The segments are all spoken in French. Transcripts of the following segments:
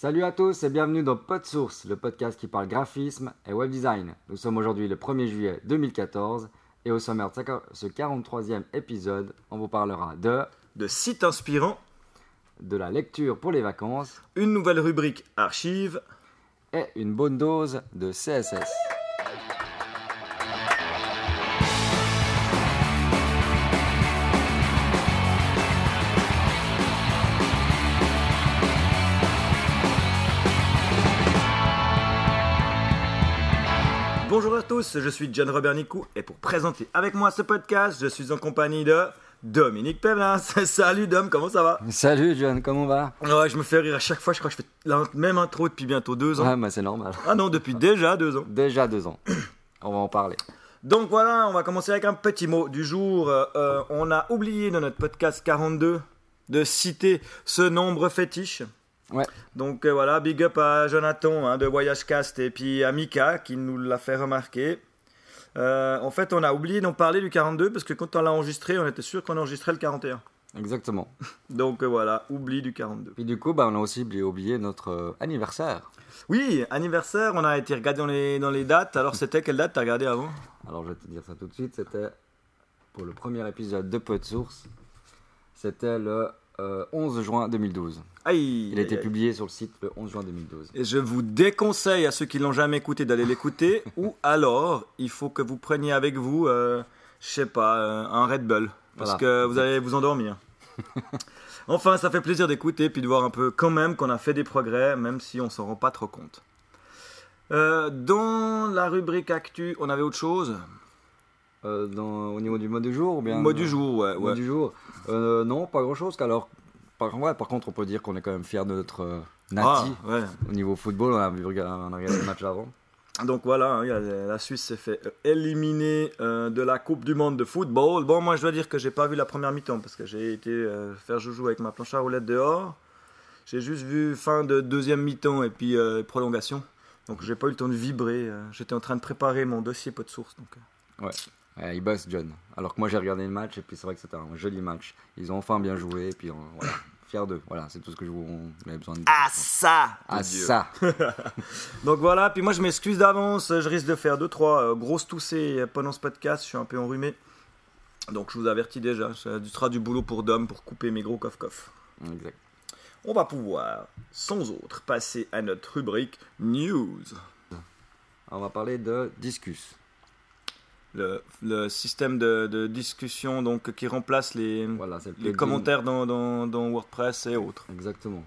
Salut à tous et bienvenue dans PodSource, le podcast qui parle graphisme et web design. Nous sommes aujourd'hui le 1er juillet 2014 et au sommaire de ce 43e épisode, on vous parlera de de sites inspirants, de la lecture pour les vacances, une nouvelle rubrique archives et une bonne dose de CSS. Tous, je suis John Robert Nicou et pour présenter avec moi ce podcast, je suis en compagnie de Dominique Pevlin. Salut Dom, comment ça va? Salut John, comment va? Ouais, je me fais rire à chaque fois, je crois que je fais la même intro depuis bientôt deux ans. C'est normal. Ah non, depuis déjà deux ans. Déjà deux ans. On va en parler. Donc voilà, on va commencer avec un petit mot du jour. Euh, on a oublié dans notre podcast 42 de citer ce nombre fétiche. Ouais. Donc euh, voilà, big up à Jonathan hein, de Voyage Cast et puis à Mika qui nous l'a fait remarquer. Euh, en fait, on a oublié d'en parler du 42 parce que quand on l'a enregistré, on était sûr qu'on enregistrait le 41. Exactement. Donc euh, voilà, oubli du 42. Puis du coup, bah, on a aussi oublié, notre anniversaire. Oui, anniversaire, on a été regardé dans les, dans les dates. Alors c'était quelle date t'as regardé avant? Alors je vais te dire ça tout de suite, c'était pour le premier épisode de Peu de Source. C'était le euh, 11 juin 2012. Aïe Il a été aïe, publié sur le site le 11 juin 2012. Et je vous déconseille à ceux qui l'ont jamais écouté d'aller l'écouter. ou alors, il faut que vous preniez avec vous, euh, je sais pas, euh, un Red Bull. Parce Voilà. que vous allez vous endormir. enfin, ça fait plaisir d'écouter puis de voir un peu quand même qu'on a fait des progrès, même si on s'en rend pas trop compte. Euh, dans la rubrique actu, on avait autre chose? Euh, dans, au niveau du mode du jour ou bien Mot du jour, ouais. Ouais. du jour Euh, Non, pas grand chose. Alors, par, ouais, par contre, on peut dire qu'on est quand même fiers de notre euh, Ah, ouais. Au niveau football, on a, vu, on a regardé le match avant. Donc voilà, hein, la Suisse s'est fait euh, éliminer euh, de la Coupe du Monde de football. Bon, moi je dois dire que j'ai pas vu la première mi-temps parce que j'ai été euh, faire joujou avec ma planche à roulettes dehors. J'ai juste vu fin de deuxième mi-temps et puis euh, prolongation. Donc j'ai pas eu le temps de vibrer. euh, J'étais en train de préparer mon dossier pot de source. Donc, euh. Il bosse John. Alors que moi, j'ai regardé le match et puis c'est vrai que c'était un joli match. Ils ont enfin bien joué et puis euh, voilà, fiers d'eux. Voilà, c'est tout ce que je vous on avait besoin de dire. Ah ça Ah, Dieu. ça Donc voilà, puis moi je m'excuse d'avance, je risque de faire 2-3 grosses toussées pendant ce podcast, je suis un peu enrhumé. Donc je vous avertis déjà, ça sera du boulot pour Dom pour couper mes gros coff-coff. Exact. On va pouvoir, sans autre, passer à notre rubrique News. On va parler de Discus. Le, le système de, de discussion donc, qui remplace les, Voilà, commentaires dans, dans- dans WordPress et autres. Exactement.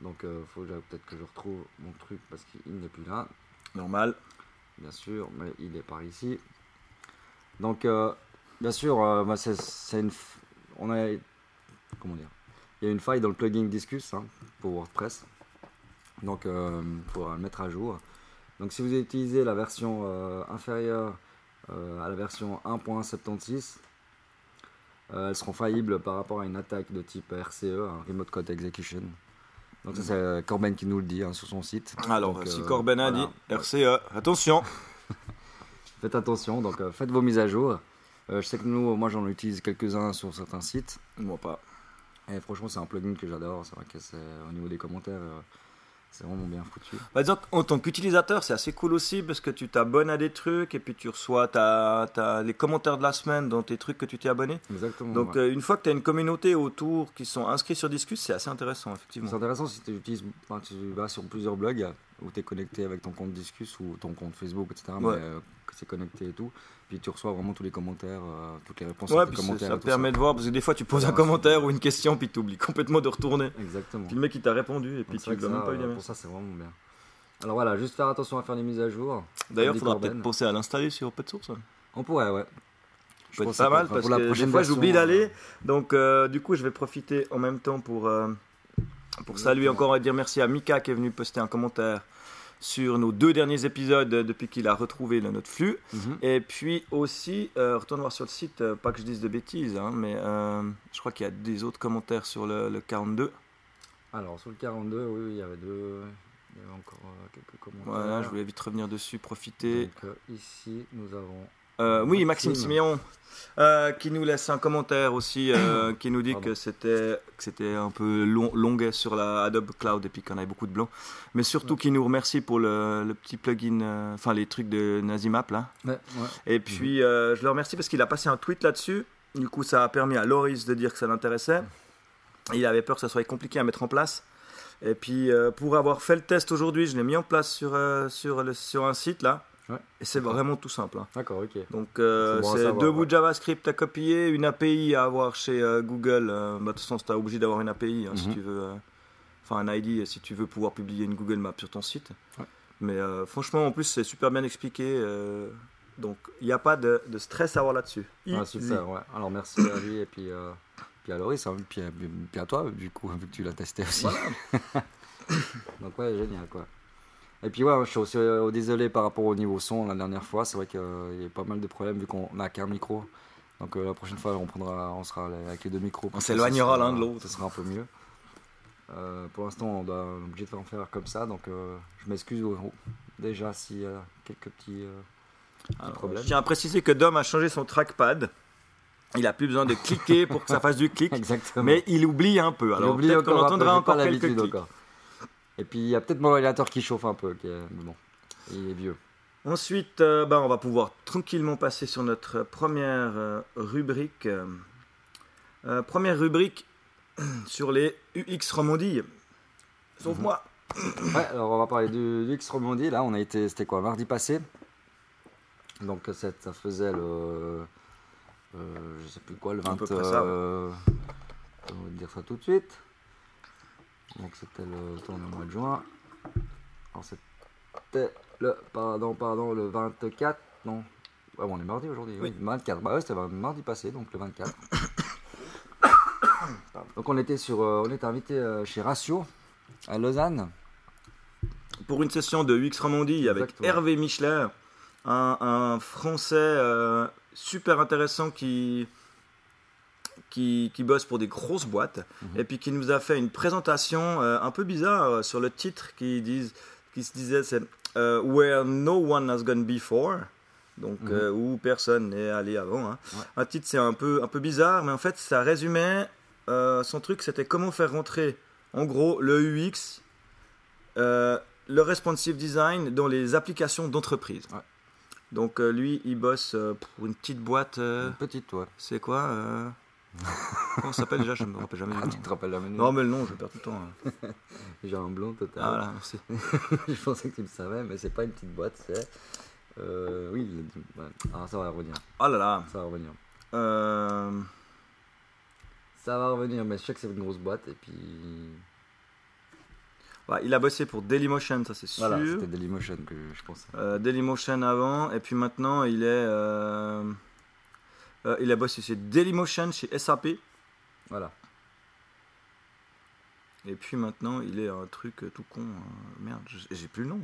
Donc, il faut déjà peut-être que je retrouve mon truc parce qu'il n'est plus là. Normal. bien sûr, mais il est par ici. Donc, euh, bien sûr, euh, bah, c'est une. f- On a. Comment dire Il y a une faille dans le plugin Discus hein, pour WordPress. Donc, il faudra le mettre à jour. Donc, si vous utilisez la version euh, inférieure euh, à la version 1.76, euh, elles seront faillibles par rapport à une attaque de type RCE, un Remote Code Execution. Donc, ça, c'est euh, Corben qui nous le dit hein, sur son site. Alors, Donc, si euh, Corben a voilà. dit RCE, attention Faites attention, donc euh, faites vos mises à jour. Euh, je sais que nous, moi j'en utilise quelques-uns sur certains sites. Moi pas. Et franchement, c'est un plugin que j'adore. C'est vrai que c'est au niveau des commentaires, euh, c'est vraiment bien foutu. Bah, disons qu'en tant qu'utilisateur, c'est assez cool aussi parce que tu t'abonnes à des trucs et puis tu reçois ta, ta- les commentaires de la semaine dans tes trucs que tu t'es abonné. Exactement. Donc, ouais. euh, une fois que tu as une communauté autour qui sont inscrits sur Discus, c'est assez intéressant, effectivement. c'est intéressant si tu utilises, enfin, tu vas sur plusieurs blogs où tu es connecté avec ton compte Discus ou ton compte Facebook, etc. Ouais. Mais euh, que c'est connecté et tout. Puis tu reçois vraiment tous les commentaires, euh, toutes les réponses Ouais, à tes commentaires. ça et permet de voir parce que des fois tu poses Ouais, un commentaire ou une question puis tu oublies complètement de retourner. Exactement. Puis le mec il t'a répondu et puis Donc, tu l'as même pas eu euh, pour ça, c'est vraiment bien. Alors voilà, juste faire attention à faire les mises à jour. D'ailleurs, il faudra peut-être penser à l'installer sur PodSource. On pourrait, ouais. Je pense pas mal parce pour la que des prochaine fois j'oublie d'aller. Donc euh, du coup je vais profiter en même temps pour, pour saluer encore et dire merci à Mika qui est venu poster un commentaire sur nos deux derniers épisodes depuis qu'il a retrouvé le- notre flux. Mhm. Et puis aussi, euh, retourne voir sur le site, euh, pas que je dise de bêtises, hein, mais euh, je crois qu'il y a des autres commentaires sur le, le 42. Alors, sur le 42, oui, il y avait deux. Il y avait encore euh, quelques commentaires. Voilà, je voulais vite revenir dessus, profiter. Donc, ici, nous avons Euh, oui, Maxime, Maxime. Siméon, euh, qui nous laisse un commentaire aussi, euh, qui nous dit Pardon. que c'était que c'était un peu long, longuet sur la Adobe Cloud et puis qu'on avait beaucoup de blanc. Mais surtout qui nous remercie pour le, le petit plugin, enfin les trucs de Nazimap là. Ouais, ouais. Et puis je le remercie parce qu'il a passé un tweet là-dessus. Du coup, ça a permis à Loris de dire que ça l'intéressait. Il avait peur que ça soit compliqué à mettre en place. Et puis euh, pour avoir fait le test aujourd'hui, je l'ai mis en place sur, euh, sur, le- sur un site là. Ouais. Et c'est vraiment tout simple. hein. D'accord, ok. Donc euh, C'est bon savoir, deux bouts de JavaScript à copier, une API à avoir chez euh, Google. euh, bah, de toute façon, tu es obligé d'avoir une API hein, si Mhm. tu veux. euh, Enfin, un ID si tu veux pouvoir publier une Google Map sur ton site. Ouais. Mais euh, franchement, en plus, c'est super bien expliqué. euh, donc, il n'y a pas de, de stress à avoir là-dessus. Ah, super, ouais. Alors merci à lui et puis, euh, puis à Loris, hein, puis, à, puis à toi, du coup, vu que tu l'as testé aussi. Donc ouais, génial quoi. Et puis ouais, je suis aussi euh, désolé par rapport au niveau son la dernière fois. C'est vrai qu'il y a eu pas mal de problèmes vu qu'on n'a qu'un micro. Donc euh, la prochaine fois, on prendra, on sera avec les deux micros. On s'éloignera l'un de l'autre. Ça sera un peu mieux. Euh, pour l'instant, on, doit- on est obligé de faire en faire comme ça. Donc euh, je m'excuse déjà s'il y a quelques petits. euh, Alors, problème. Je tiens à préciser que Dom a changé son trackpad. Il a plus besoin de cliquer pour que ça fasse du clic. Exactement. Mais il oublie un peu. Alors peut-être qu'on entendra encore pas quelques clics. encore. Et puis il y a peut-être mon ordinateur qui chauffe un peu, qui est- mais bon, il est vieux. Ensuite, euh, bah, on va pouvoir tranquillement passer sur notre première euh, rubrique. Euh, première rubrique sur les UX Romandie. Sauf Mhm. moi. Ouais, alors on va parler du, du X Romandie. Là, on a été, c'était quoi, mardi passé? Donc ça, faisait le, je sais plus quoi, le 20. À peu près ça, ouais. on va dire ça tout de suite. Donc c'était le, tourne le mois de juin. Alors c'était le, pardon, pardon, le 24, non. Ouais, bon, on est mardi aujourd'hui. Oui. 24. Bah ouais, c'était mardi passé, donc le 24. donc on était sur, euh, on était invité euh, chez Ratio à Lausanne. Pour une session de UX Romandie avec Exactement. Hervé Michler, un, un Français euh, super intéressant qui, qui, qui bosse pour des grosses boîtes Mhm. et puis qui nous a fait une présentation euh, un peu bizarre euh, sur le titre qui, disent, qui se disait c'est euh, Where no one has gone before. Donc, Mhm. euh, où personne n'est allé avant. hein. Ouais. Un titre, c'est un peu, un peu bizarre, mais en fait, ça résumait son truc, c'était comment faire rentrer, en gros, le UX, le responsive design dans les applications d'entreprise. Ouais. Donc, lui, il bosse pour une petite boîte. Une petite, ouais. c'est quoi Comment ça s'appelle déjà? Je me rappelle jamais Ah, tu te rappelles la minute Non, mais le nom, je perds tout le temps. hein. J'ai un blond total. Ah, voilà, merci. je pensais que tu le savais, mais c'est pas une petite boîte, c'est. Euh, oui, le- ah, ça va revenir. Oh là là. Ça va revenir. Euh, Ça va revenir, mais je sais que c'est une grosse boîte, et puis. il a bossé pour Dailymotion, ça c'est sûr. Voilà, c'était Dailymotion que je pensais. Euh, Dailymotion avant, et puis maintenant il est. euh, euh, il a bossé chez Dailymotion, chez SAP, Voilà. et puis maintenant il est un truc tout con. euh, merde, j'ai plus le nom.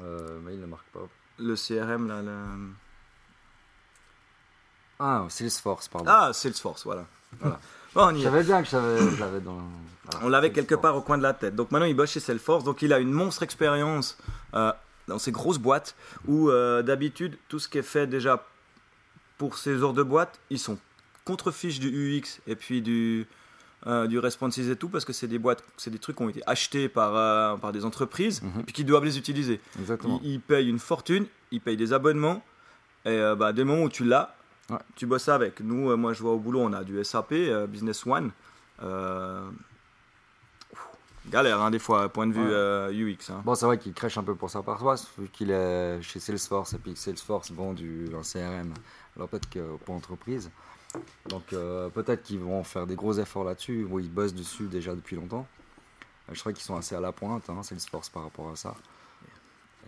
Euh, mais il ne marque pas. Le CRM là. le- Ah, Salesforce, pardon. Ah, Salesforce, voilà. Voilà. Bon, on y savais bien que je l'avais dans. voilà, On l'avait quelque part au coin de la tête. Donc maintenant, il bosse chez Salesforce. Donc il a une monstre expérience euh, dans ces grosses boîtes où euh, d'habitude, tout ce qui est fait déjà pour ces genres de boîtes, ils sont contre-fiches du UX et puis du, euh, du responsive et tout parce que c'est des boîtes, c'est des trucs qui ont été achetés par, euh, par des entreprises Mhm. et puis qui doivent les utiliser. Exactement. Ils, ils payent une fortune, ils payent des abonnements et euh, bah, dès le moment où tu l'as, Ouais. tu bosses avec. Nous, euh, moi je vois au boulot, on a du SAP, euh, Business One. Galère hein, des fois, point de vue Ouais. UX. hein. Bon, c'est vrai qu'il crèche un peu pour sa paroisse, vu qu'il est chez Salesforce et puis que Salesforce vend du, un CRM. Alors peut-être que pour entreprise. Donc euh, peut-être qu'ils vont faire des gros efforts là-dessus, où ils bossent dessus déjà depuis longtemps. Euh, Je crois qu'ils sont assez à la pointe, hein, Salesforce, par rapport à ça.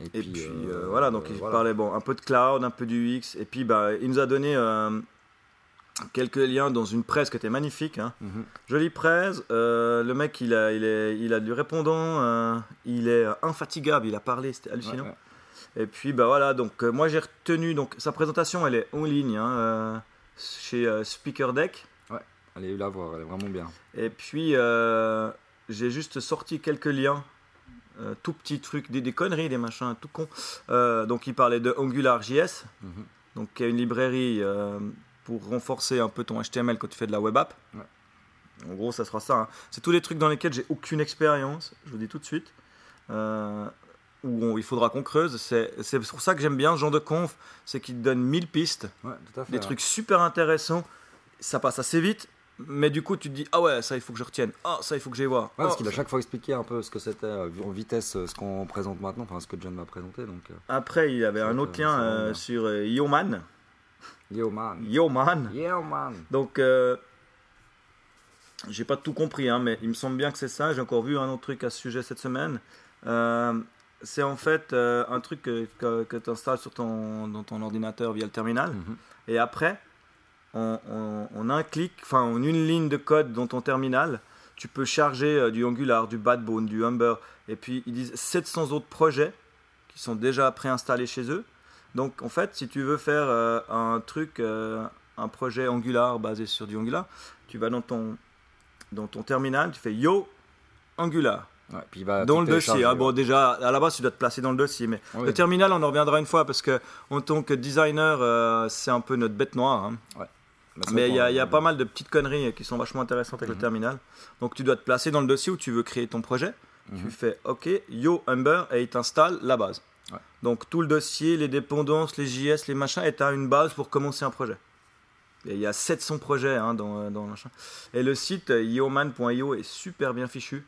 Et puis, euh, euh, voilà, donc il voilà. parlait bon, un peu de cloud, un peu du UX. Et puis bah, il nous a donné quelques liens dans une presse qui était magnifique. hein. Mhm. Jolie presse. euh, le mec, il a, il, est, il a du répondant. euh, il est infatigable. Il a parlé, c'était hallucinant. Ouais, ouais. Et puis bah voilà, donc euh, moi j'ai retenu donc sa présentation, elle est en ligne hein, euh, chez euh, Speaker Deck. Allez la voir, elle est vraiment bien. Et puis euh, j'ai juste sorti quelques liens tout petits trucs, des, des conneries, des machins, tout con. Donc il parlait de AngularJS, Mhm. donc qui est une librairie pour renforcer un peu ton HTML quand tu fais de la web app. Ouais. En gros, ça sera ça. hein. C'est tous les trucs dans lesquels j'ai aucune expérience, je vous dis tout de suite. Où on- il faudra qu'on creuse. C'est pour ça que j'aime bien ce genre de conf, c'est qu'il te donne 1000 pistes, Ouais, tout à fait. des ouais. trucs super intéressants. Ça passe assez vite, mais du coup, tu te dis Ah ouais, ça il faut que je retienne. Ah, ça il faut que j'aille voir. Ouais, parce Ah, qu'il a chaque fois expliqué un peu ce que c'était euh, en vitesse, euh, ce qu'on présente maintenant, enfin ce que John m'a présenté. Donc, euh, Après, il y avait un autre lien euh, sur Yoman. yo man. Yoman. Yo man. Donc, j'ai pas tout compris, hein, mais il me semble bien que c'est ça. J'ai encore vu un autre truc à ce sujet cette semaine. C'est en fait euh, un truc que, que, tu installes sur ton, dans ton ordinateur via le terminal. Mhm. Et après, en, en- en un clic, enfin en une ligne de code dans ton terminal, tu peux charger euh, du Angular, du Backbone, du Humber. Et puis, ils disent 700 autres projets qui sont déjà préinstallés chez eux. Donc, en fait, si tu veux faire euh, un truc, un projet Angular basé sur du Angular, tu vas dans ton, dans ton terminal, tu fais Yo Angular. Ouais, puis il va dans le dossier. Ah, bon, déjà, à la base, tu dois te placer dans le dossier. Mais le terminal, on en reviendra une fois parce que, en tant que designer, euh, c'est un peu notre bête noire. hein. Bah, Mais il y, a- y pas mal de petites conneries qui sont vachement intéressantes avec Mhm. le terminal. Donc, tu dois te placer dans le dossier où tu veux créer ton projet. Tu mhm. fais OK, Yo Humber, et il t'installe la base. Ouais. Donc, tout le dossier, les dépendances, les JS, les machins, et tu as une base pour commencer un projet. Et il y a 700 projets hein, dans, dans le machin. Et le site euh, yoman.io est super bien fichu.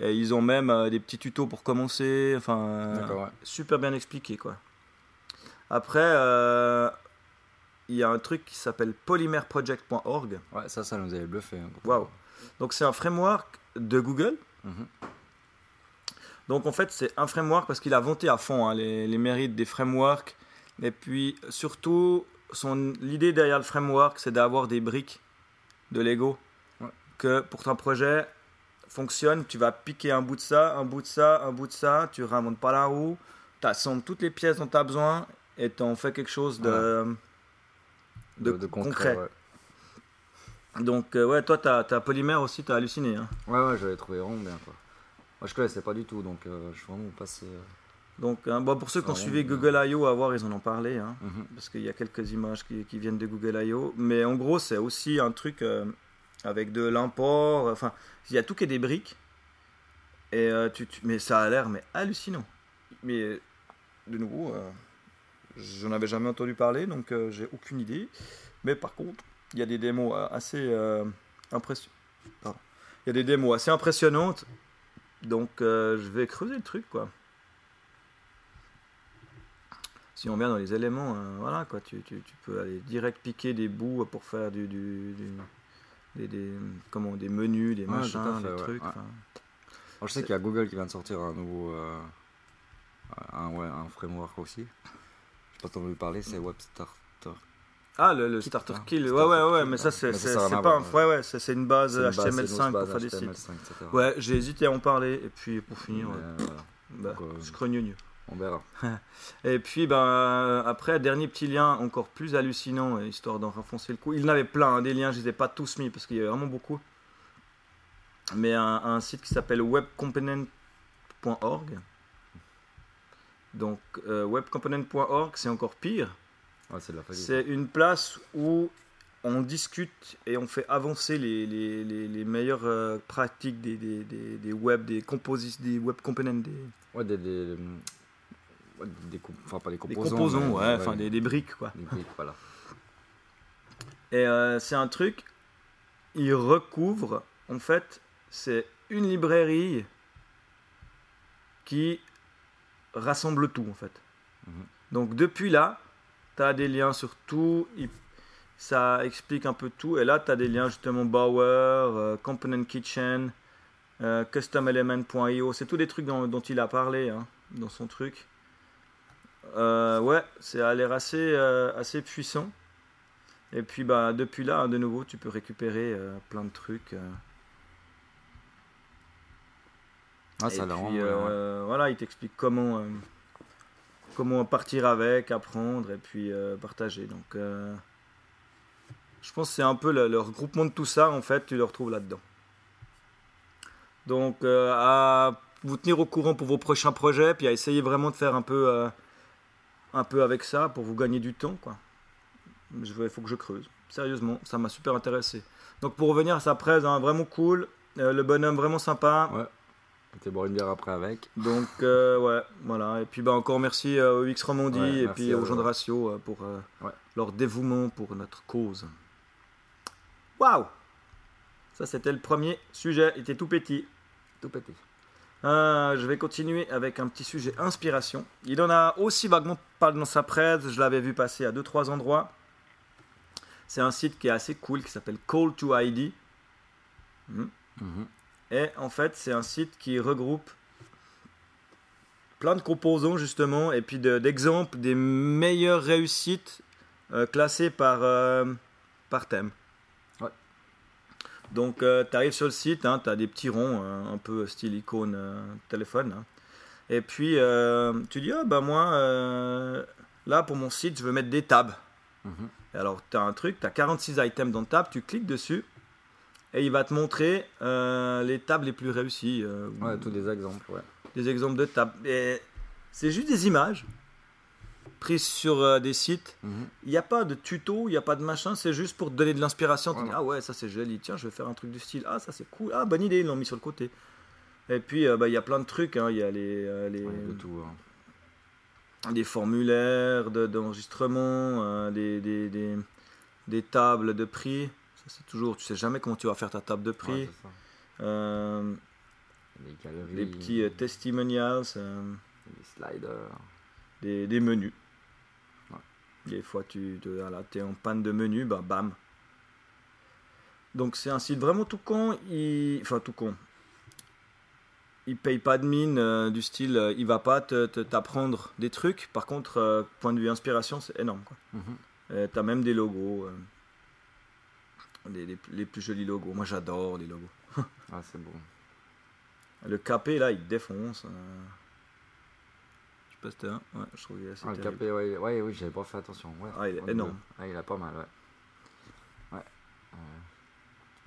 Et ils ont même euh, des petits tutos pour commencer. Enfin, euh, ouais. super bien expliqué quoi. Après, euh, il y a un truc qui s'appelle polymerproject.org. Ouais, ça, ça nous avait bluffé. hein. Waouh. Donc c'est un framework de Google. Mhm. Donc en fait c'est un framework parce qu'il a vanté à fond hein, les, les mérites des frameworks. Et puis surtout, son l'idée derrière le framework c'est d'avoir des briques de Lego. Ouais. Que pour ton projet fonctionne, tu vas piquer un bout de ça, un bout de ça, un bout de ça, tu remontes pas la roue, tu assembles toutes les pièces dont tu as besoin et tu en fais quelque chose de, de, concret. ouais. Donc euh, ouais, toi tu as, polymère aussi, tu as halluciné. hein. Ouais, ouais, j'avais trouvé vraiment bien quoi. Moi je connaissais pas du tout donc euh, je suis vraiment passé. euh, Donc, hein, bon, pour ceux qui ont suivi Google I.O. à voir, ils en ont parlé, hein, mhm. parce qu'il y a quelques images qui, qui viennent de Google I.O. Mais en gros, c'est aussi un truc euh, avec de l'import. Enfin, il y a tout qui est des briques. Et euh, tu, mais ça a l'air mais hallucinant. Mais de nouveau, euh, je n'en avais jamais entendu parler, donc euh, j'ai aucune idée. Mais par contre, il y a des démos assez impressionnantes. Il y a des démos assez impressionnantes. Donc, je vais creuser le truc, quoi si on vient dans les éléments, voilà quoi, tu, peux aller direct piquer des bouts pour faire du, du- des, des, comment, des menus, des Ouais, machins, fait, des ouais, trucs. ouais. Alors, je sais qu'il y a Google qui vient de sortir un nouveau. euh, un, ouais, un framework aussi. Je pas entendu parler, c'est WebStarter. Ah, le, starter hein. kill, ouais, ouais, ouais, mais ça, ouais. c'est pas Ouais, ouais, c'est une base C'est une base, c'est une HTML5 grosse pour faire des sites. HTML5, etc. Ouais, j'ai hésité à en parler, et puis pour finir, euh, voilà, bah, on verra. Et puis, ben, euh, après, dernier petit lien encore plus hallucinant, euh, histoire d'en renfoncer le coup. Il y en avait plein, hein, des liens, je les ai pas tous mis parce qu'il y avait vraiment beaucoup. Mais un, un site qui s'appelle webcomponent.org. Donc, euh, webcomponent.org, c'est encore pire. Ouais, c'est une place où on discute et on fait avancer les, les, les, les meilleures euh, pratiques des, des, des, des web, des composites, des web components, des, Ouais, des. des, ouais, des enfin, pas des des composants. mais- ouais, enfin des, des briques, quoi. des briques, voilà. Et euh, c'est un truc, il recouvre, en fait, c'est une librairie qui rassemble tout, en fait. Mhm. Donc depuis là, tu as des liens sur tout, ça explique un peu tout, et là, tu as des liens justement Bower, euh, Component Kitchen, euh, CustomElement.io, c'est tous des trucs dont, dont il a parlé hein, dans son truc. Euh, ouais, c'est a l'air assez, euh, assez puissant. Et puis bah, depuis là, de nouveau, tu peux récupérer euh, plein de trucs. Ah, ça a l'air puis, vraiment. ouais. euh, voilà, il t'explique comment, comment partir avec, apprendre et puis partager. Donc, je pense que c'est un peu le, le regroupement de tout ça, en fait, tu le retrouves là-dedans. Donc, à vous tenir au courant pour vos prochains projets, puis à essayer vraiment de faire un peu, un peu avec ça pour vous gagner du temps. quoi. Il faut que je creuse. Sérieusement, ça m'a super intéressé. Donc pour revenir à sa presse, hein, vraiment cool. Euh, le bonhomme vraiment sympa. Ouais. T'es boire une bière après avec. Donc euh, ouais, voilà. Et puis bah, encore merci euh, au X Romandie Ouais, et puis aux gens de. Ratio euh, pour Ouais. leur dévouement pour notre cause. Waouh Ça c'était le premier sujet, il était tout petit. Tout pété. Euh, je vais continuer avec un petit sujet inspiration. Il en a aussi vaguement parlé dans sa presse, je l'avais vu passer à 2-3 endroits. C'est un site qui est assez cool qui s'appelle Call to ID. Hmm. Mhm. Et en fait, c'est un site qui regroupe plein de composants justement et puis de- d'exemples des meilleures réussites euh, classées par, euh, par thème. Donc tu arrives sur le site, tu as des petits ronds euh, un peu style icône euh, téléphone. hein. Et puis euh, tu dis, ah bah moi, euh, là pour mon site, je veux mettre des tabs. Mhm. Alors tu as un truc, tu as 46 items dans tab, tu cliques dessus et il va te montrer euh, les tables les plus réussies. euh, Ouais, tous des exemples, ouais. des exemples de tables. Et c'est juste des images prises sur euh, des sites. Mhm. Il n'y a pas de tuto, il n'y a pas de machin, c'est juste pour te donner de l'inspiration. Voilà. ah ouais, ça c'est joli, tiens, je vais faire un truc du style. Ah, ça c'est cool, ah, bonne idée, ils l'ont mis sur le côté. Et puis, euh, bah, il y a plein de trucs, hein. il y a les, euh, les, Ouais, de tout. hein. des formulaires de- d'enregistrement, euh, des, des, des, des tables de prix. Ça, c'est toujours, tu sais jamais comment tu vas faire ta table de prix. Ouais, Les galeries. des petits testimonials. Les sliders. des, des menus. Des fois, tu te- voilà, es en panne de menu, bah bam. Donc, c'est un site vraiment tout con. Il... Enfin, tout con. Il paye pas de mine euh, du style, euh, il va pas te- te- t'apprendre des trucs. Par contre, euh, point de vue inspiration, c'est énorme. Quoi. Euh, T'as même des logos. les plus jolis logos. Moi, j'adore les logos. Ah, c'est beau. Le capé, là, il défonce. Euh. Je sais pas si c'était un. Ouais, je trouve qu'il est assez Ah, le capé, ouais, ouais, oui, j'avais pas fait attention. Ouais. Ah, il est énorme. Ah, il a pas mal, ouais. Ouais. Euh,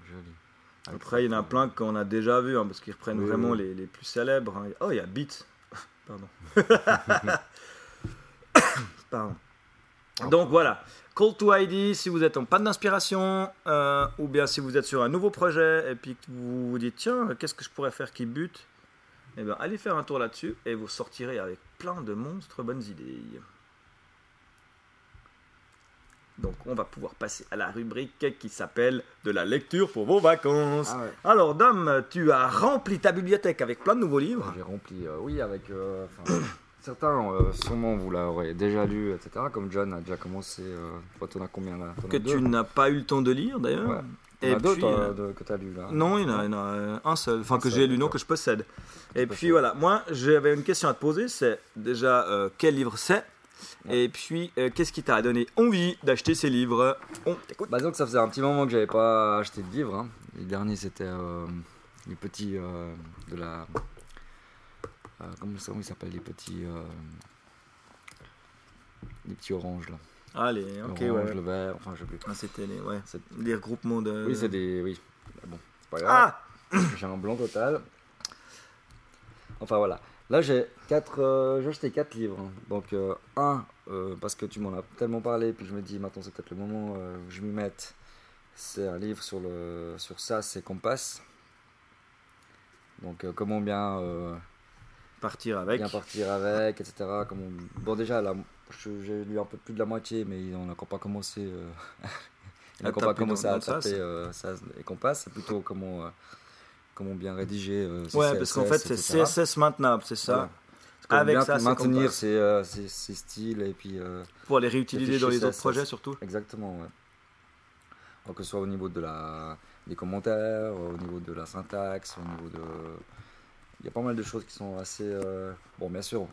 joli. Avec Après, il y en a plein qu'on a déjà vu, hein, parce qu'ils reprennent Oui, vraiment oui. Les, les plus célèbres. hein. Oh, il y a Beat. Pardon. Pardon. Donc voilà, Call to ID, si vous êtes en panne d'inspiration, euh, ou bien si vous êtes sur un nouveau projet et puis que vous vous dites, tiens, qu'est-ce que je pourrais faire qui bute? Eh bien, allez faire un tour là-dessus et vous sortirez avec plein de monstres bonnes idées. Donc, on va pouvoir passer à la rubrique qui s'appelle De la lecture pour vos vacances. Ah ouais. Alors, Dom, tu as rempli ta bibliothèque avec plein de nouveaux livres. J'ai rempli, euh, oui, avec. euh, certains, euh, sûrement, vous l'aurez déjà lu, etc. Comme John a déjà commencé. Euh, toi, t'en as combien là? Que deux tu n'as pas eu le temps de lire, d'ailleurs. Ouais. Et as deux, puis, euh, de- que t'as lu là Non, il y en a, il y en a, euh, un seul, enfin que j'ai lu, non, que je possède. Et puis voilà, moi j'avais une question à te poser, c'est déjà euh, quel livre c'est? Et puis euh, qu'est-ce qui t'a donné envie d'acheter ces livres? On t'écoute. Bah, que ça faisait un petit moment que j'avais pas acheté de livres. hein. Les derniers, c'était euh, les petits euh, de la. euh, comment ça comment ils s'appellent Les petits. euh, les petits oranges là. Allez, ok, L'orange, ouais. le vert, enfin je sais plus. Ah, C'était les, ouais, C'est- les regroupements de. Oui, c'est des. Oui. Bah, Bon, c'est pas grave. Ah J'ai un blanc total. Enfin voilà. Là j'ai quatre, euh, j'ai acheté quatre livres. hein. Donc euh, un euh, parce que tu m'en as tellement parlé, puis je me dis maintenant c'est peut-être le moment où je m'y mette. C'est un livre sur le sur SAS et Compass. Donc comment bien Partir avec. bien partir avec, etc. Comment... Bon déjà là, j'ai lu un peu plus de la moitié, mais on n'a encore pas commencé. euh, on n'a À encore pas taper commencé à dans le SAS. taper euh, et Compass. C'est plutôt comment euh, comment bien rédiger. Ouais, parce qu'en fait c'est. CSS maintenable, c'est ça. Avec bien ça, maintenir ses, ses- ses styles et puis Pour les réutiliser dans les autres CSS. projets surtout. exactement ouais. Alors que ce soit au niveau de la des commentaires, au niveau de la syntaxe, au niveau de il y a pas mal de choses qui sont assez bon bien sûr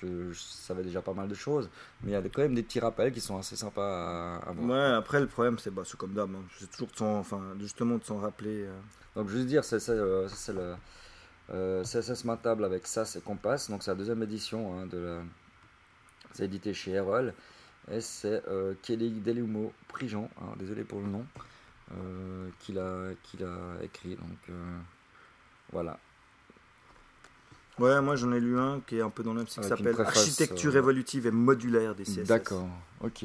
je, je savais déjà pas mal de choses mais il y a quand même des petits rappels qui sont assez sympas à, à voir. Ouais, après le problème c'est bah, comme d'hab, hein. c'est toujours de s'en- enfin, justement de s'en rappeler. euh. Donc juste dire, c'est euh, le euh, CSS maintenable avec SAS et Compass. Donc c'est la deuxième édition hein, de la... C'est édité chez Errol. Et c'est euh, Kelly Delumo Prigent, hein, désolé pour le nom, euh, qui l'a qui l'a écrit. Donc voilà. Ouais, moi j'en ai lu un qui est un peu dans le même style, qui s'appelle Architecture euh, évolutive et modulaire des CSS. D'accord, ok.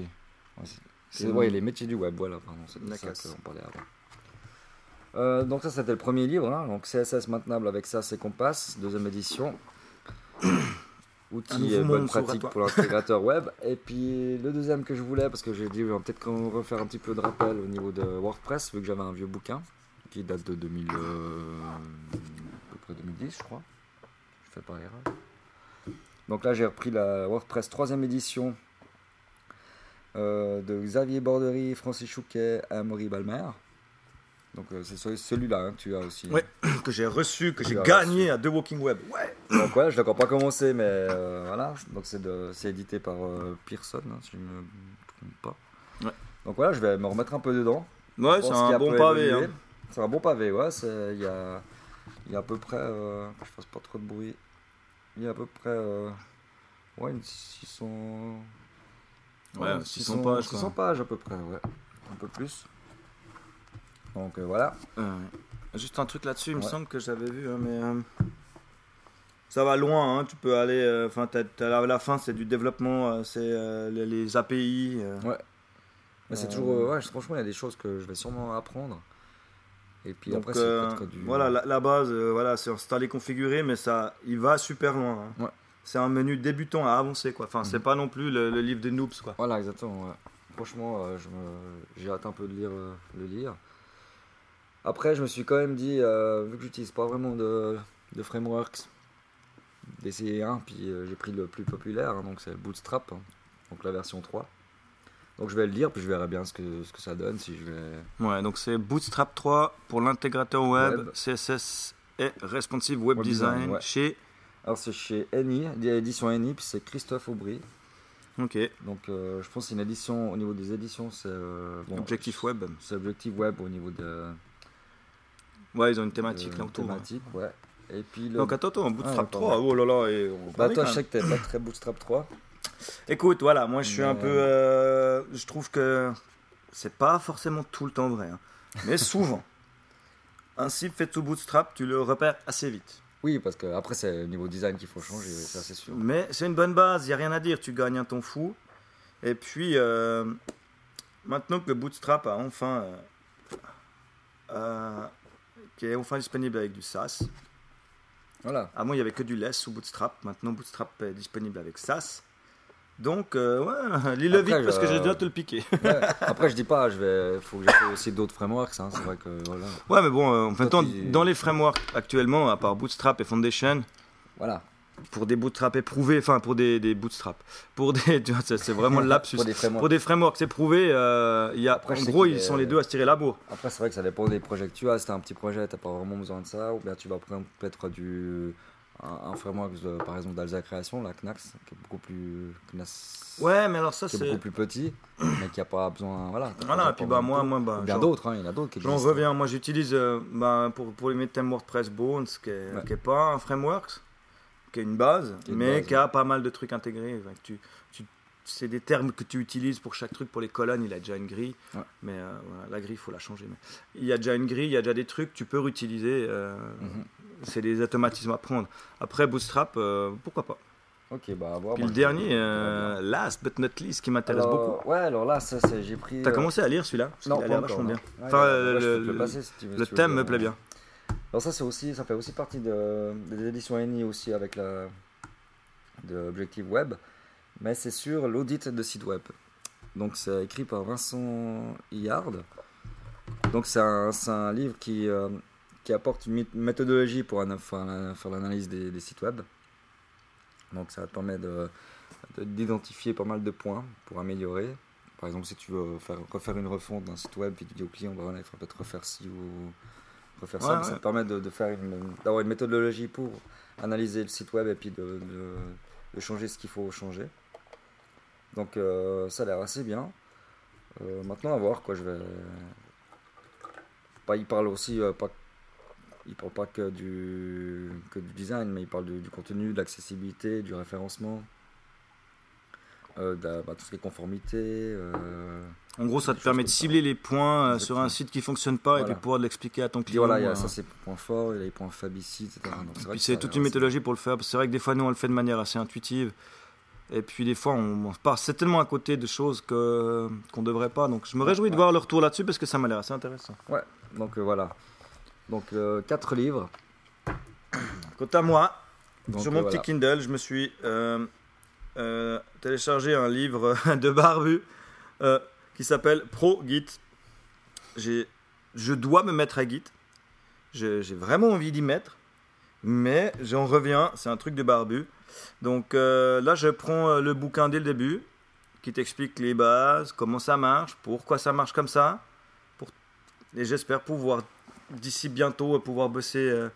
C'est- ouais, les métiers du web, voilà, pardon, c'est de ça qu'on parlait avant. Euh, donc ça c'était le premier livre, hein, donc CSS maintenable avec ça c'est Compass, deuxième édition. Outils et bonnes pratiques pour l'intégrateur web. Et puis le deuxième que je voulais, parce que j'ai dit va peut-être qu'on refaire un petit peu de rappel au niveau de WordPress, vu que j'avais un vieux bouquin qui date de 2000, euh, à peu près 2010 je crois. Je fais pas erreur. Donc là j'ai repris la WordPress troisième édition euh, de Xavier Bordery, Francis Chouquet, Amaury Balmer. Donc euh, c'est ce- celui-là hein, que tu as aussi. Ouais. que j'ai reçu, que j'ai gagné à The Walking Web. Ouais. Donc voilà, je l'ai encore pas commencé, mais euh, voilà. Donc c'est édité par Pearson, hein, si je me trompe pas. Ouais. Donc voilà, je vais me remettre un peu dedans. Ouais, c'est un bon pavé. hein. C'est un bon pavé, ouais. Il y a, il y a à peu près, euh, que je fasse pas trop de bruit. Il y a à peu près, euh, ouais, une 600. Ouais, 600 pages, quoi. 600 pages à peu près, ouais. Un peu plus. Donc euh, voilà. Juste un truc là-dessus, il me semble que j'avais vu, hein, mais ça va loin. hein, tu peux aller, enfin, la, fin, c'est du développement, c'est les, les API. Ouais. Mais c'est toujours, ouais, franchement, il y a des choses que je vais sûrement apprendre. Et puis Donc après, c'est euh, du. voilà, la, la base, euh, voilà, c'est installé, configuré, mais ça, il va super loin. hein. Ouais. C'est un menu débutant à avancer, quoi. Enfin, c'est Mhm. pas non plus le, le livre des noobs, quoi. Voilà, exactement. ouais. Franchement, euh, je me- j'ai hâte un peu de lire, le lire. Après, je me suis quand même dit, vu que j'utilise pas vraiment de, de frameworks, d'essayer un, puis j'ai pris le plus populaire, hein, donc c'est Bootstrap, hein, donc la version 3. Donc je vais le lire, puis je verrai bien ce que, ce que ça donne, si je vais... Ouais, donc c'est Bootstrap 3 pour l'intégrateur web, Web. CSS et Responsive Web, Web Design, Design, ouais. chez. Alors c'est chez Eni, édition Eni, puis c'est Christophe Aubry. Ok, Donc euh, je pense que c'est une édition, au niveau des éditions, c'est... euh, bon, Objectif Web. C'est Objectif Web au niveau de... Ouais, ils ont une thématique là autour. hein. thématique, ouais. Et puis le... Donc attends, attends, Bootstrap Ah, 3, oh là là, et on Bah toi je sais que t'es pas très Bootstrap 3. Écoute, voilà, moi je suis un peu. euh, je trouve que c'est pas forcément tout le temps vrai, hein, mais souvent. Un site fait sous Bootstrap, tu le repères assez vite. Oui parce que après c'est le niveau design qu'il faut changer, ça c'est sûr. Mais c'est une bonne base, il n'y a rien à dire, tu gagnes un ton fou. Et puis, euh, maintenant que Bootstrap a enfin. euh, euh, qui est enfin disponible avec du SAS. Voilà. Avant, il n'y avait que du less sous Bootstrap. Maintenant, Bootstrap est disponible avec SAS. Donc, euh, ouais, lis-le Après, vite parce que je- je dois te le piquer. Ouais. Après je dis pas, je vais, faut que j'essaie aussi d'autres frameworks. Hein. C'est vrai que voilà. Ouais, mais bon, euh, en tu- dans les frameworks actuellement, à part Bootstrap et Foundation, Voilà. pour des bootstraps éprouvés, enfin pour des, des bootstraps, pour des, c'est vraiment le lapsus. Pour des frameworks. Pour des frameworks éprouvés, euh, il y a, Après, en gros, ils sont les deux à se tirer la bourre. Après c'est vrai que ça dépend des projets que tu as. Si t'as un petit projet, t'as pas vraiment besoin de ça, ou bien tu vas prendre peut-être du un, un framework de- par exemple d'Alza Création, la Knax, qui est beaucoup plus Ouais, mais alors ça, c'est. beaucoup plus petit, mais qui a pas besoin. Voilà. et puis bah, moi, moi, bah, bien d'autres, hein, il y en a d'autres qui J'en reviens, moi j'utilise euh, bah, pour, pour les thèmes WordPress Bones, qui est, Ouais. qui est pas un framework, qui est une base, Qui est une mais base, qui a pas mal de trucs intégrés. Enfin, que tu, tu- c'est des termes que tu utilises pour chaque truc. Pour les colonnes, il a déjà une grille, Ouais. mais euh, voilà, la grille, il faut la changer. Mais il y a déjà une grille, il y a déjà des trucs, tu peux réutiliser. euh, Mhm. C'est des automatismes à prendre. Après Bootstrap, euh, pourquoi pas? Ok, bah à voir. Puis moi, le dernier, last but not least, qui m'intéresse Alors, beaucoup. Ouais, alors là, ça, c'est- j'ai pris. T'as commencé à lire celui-là? Parce Non, pas vachement bien. Ouais, Enfin, le- le- passer si tu veux, Le si thème me plaît bien. Alors ça, c'est aussi, ça fait aussi partie de, des éditions Eni aussi avec la de Objective Web, mais c'est sur l'audit de site web. Donc c'est écrit par Vincent Hillard. Donc c'est un, livre qui, euh, qui apporte une mé- méthodologie pour faire la- faire l'analyse des, des sites web. Donc ça te permet de- de- d'identifier pas mal de points pour améliorer. Par exemple, si tu veux faire, refaire une refonte d'un site web, puis tu dis au client, bah voilà, il faudrait peut-être refaire ci ou refaire ça, Ouais, ça te permet de, de faire une- d'avoir une méthodologie pour analyser le site web et puis de changer ce qu'il faut changer. Donc euh, ça a l'air assez bien. Euh, maintenant à voir quoi, je vais. Pas, il parle aussi euh, pas. Il parle pas que du que du design, mais il parle du, du contenu, de l'accessibilité, du référencement. de- bah, tout ce qui est conformité. En gros, ça te permet de cibler les points sur un site qui fonctionne pas et puis pouvoir l'expliquer à ton client. voilà, il y a, ça c'est point fort, il y a les points faibles ici, etc. Donc, vrai Puis c'est toute une méthodologie pour le faire. C'est vrai que des fois, nous, on le fait de manière assez intuitive. Et puis des fois, on, on passe c'est tellement à côté de choses que qu'on devrait pas. Donc je me Ouais, réjouis de voir le retour là-dessus parce que ça m'a l'air assez intéressant. Ouais, donc euh, voilà. Donc 4 livres. Quant à moi, Donc, sur euh, mon voilà. petit Kindle, je me suis euh, euh, téléchargé un livre de Barbu euh, qui s'appelle Pro Git. J'ai, je dois me mettre à Git. J'ai j'ai vraiment envie d'y mettre. Mais j'en reviens, c'est un truc de Barbu. Donc euh, là, je prends euh, le bouquin dès le début qui t'explique les bases, comment ça marche, pourquoi ça marche comme ça. Pour... Et j'espère pouvoir, d'ici bientôt, euh, pouvoir bosser euh,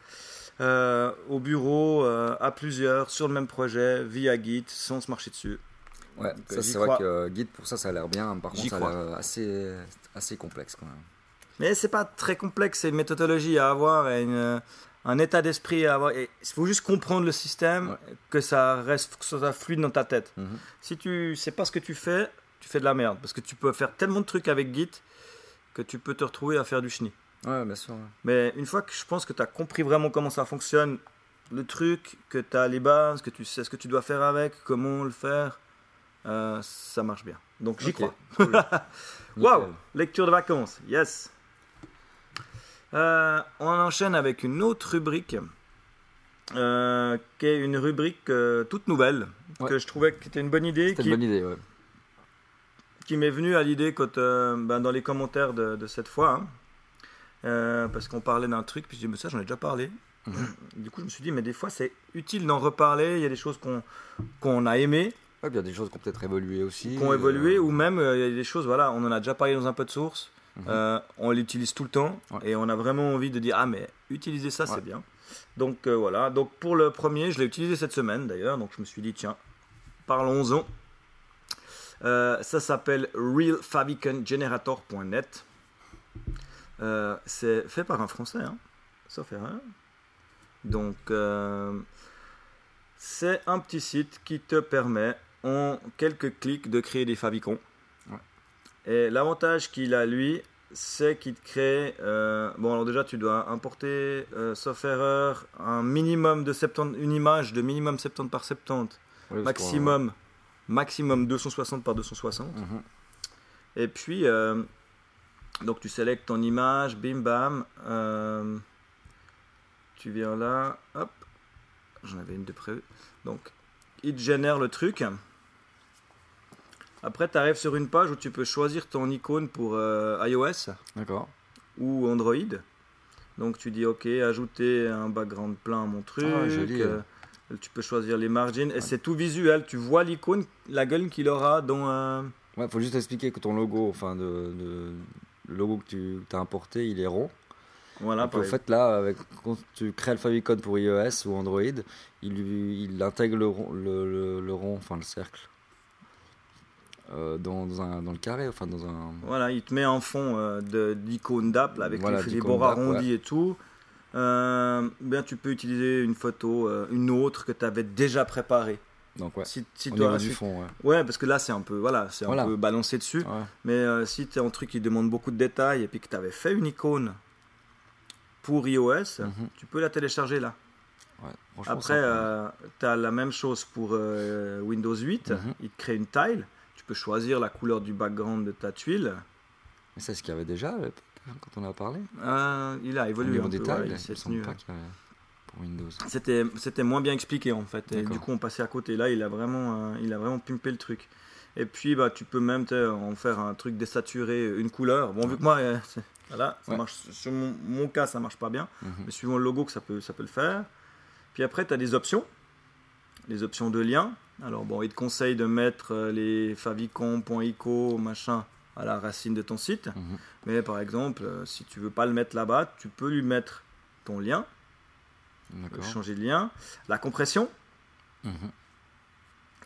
euh, au bureau, à plusieurs, sur le même projet, via Git, sans se marcher dessus. Ouais, Donc, ça c'est vrai que guide pour ça, ça a l'air bien. Par contre, ça a l'air assez, assez complexe quand même. Mais c'est pas très complexe, c'est une méthodologie à avoir, et une- un état d'esprit à avoir. Il faut juste comprendre le système, Ouais. que ça reste que ça soit fluide dans ta tête. Mhm. Si tu sais pas ce que tu fais, tu fais de la merde. Parce que tu peux faire tellement de trucs avec Git que tu peux te retrouver à faire du chenille. Ouais, bien sûr. ouais. Mais une fois que je pense que tu as compris vraiment comment ça fonctionne, le truc, que tu as les bases, que tu sais ce que tu dois faire avec, comment le faire, euh, ça marche bien. Donc j'y crois. Waouh. Lecture de vacances, yes Euh, On enchaîne avec une autre rubrique, euh, qui est une rubrique euh, toute nouvelle, Ouais. que je trouvais que c'était une bonne idée, qui, une bonne idée, ouais. qui m'est venue à l'idée quand, ben, dans les commentaires de, de cette fois. hein. Parce qu'on parlait d'un truc, puis je dis, mais ça j'en ai déjà parlé. Mhm. Du coup, je me suis dit, mais des fois c'est utile d'en reparler. Il y a des choses qu'on qu'on a aimées, Ouais, il y a des choses qui ont peut-être évolué aussi. qui ont évolué, ou même il y a des choses, voilà, on en a déjà parlé dans un peu de source. Mhm. Euh, on l'utilise tout le temps Ouais. et on a vraiment envie de dire ah mais utiliser ça Ouais. c'est bien. Donc euh, voilà. Donc pour le premier, je l'ai utilisé cette semaine d'ailleurs. Donc je me suis dit tiens, parlons-en. Euh, ça s'appelle realfavicangenerator.net. Euh, c'est fait par un Français, hein, sauf erreur. Donc euh, c'est un petit site qui te permet en quelques clics de créer des favicons. Et l'avantage qu'il a lui, c'est qu'il te crée. euh, bon, alors déjà, tu dois importer, euh, sauf erreur, un minimum de 70, une image de minimum 70 par 70, ouais, parce qu'on- maximum, maximum 260 par 260. Mhm. Et puis, euh, donc tu sélectes ton image, bim bam. euh, tu viens là, hop. J'en avais une de prévue. Donc, il te génère le truc. Après, tu arrives sur une page où tu peux choisir ton icône pour euh, iOS ou Android. Donc, tu dis OK, ajouter un background plein à mon truc. Ah, joli, euh, tu peux choisir les margins. Et c'est tout visuel. Tu vois l'icône, la gueule qu'il aura dans. euh, Ouais, faut juste expliquer que ton logo, enfin, de, de- le logo que tu as importé, il est rond. voilà, en fait, là, avec, quand tu crées le favicon pour iOS ou Android, il, il intègre le rond, le, le- le rond, enfin le cercle, euh, dans, dans un, dans le carré, enfin dans un. Voilà, il te met en fond euh, de- d'icônes d'app avec Voilà, les, bords arrondis et tout. Euh, bien, tu peux utiliser une photo, euh, une autre que tu avais déjà préparée. Donc, ouais. Si, si toi, du fond, ouais. Ouais, parce que là, c'est un peu, voilà, c'est Voilà. un peu balancé dessus. Ouais. Mais si tu es un truc qui demande beaucoup de détails et puis que tu avais fait une icône pour iOS, Mhm. tu peux la télécharger là. Après, tu as la même chose pour Windows 8. Mhm. Il te crée une tile. Tu peux choisir la couleur du background de ta tuile. Mais c'est ce qu'il y avait déjà hein, quand on a parlé. Euh, il a évolué niveau un des peu, tailles, ouais, il il me s'est semble tenu, pas euh, pour Windows. C'était, c'était moins bien expliqué en fait. Et du coup, on passait à côté. Là, il a vraiment, euh, il a vraiment pimpé le truc. Et puis, bah, tu peux même en faire un truc désaturé, une couleur. Bon, vu que moi, euh, c'est- voilà, ça Ouais. marche, sur mon, mon cas, ça marche pas bien. Mhm. Mais suivant le logo, que ça peut, ça peut le faire. Puis après, tu as des options. Les options de lien. Alors, bon, il te conseille de mettre euh, les favicon.ico, machin, à la racine de ton site. Mhm. Mais par exemple, euh, si tu veux pas le mettre là-bas, tu peux lui mettre ton lien, changer de lien. La compression, Mhm.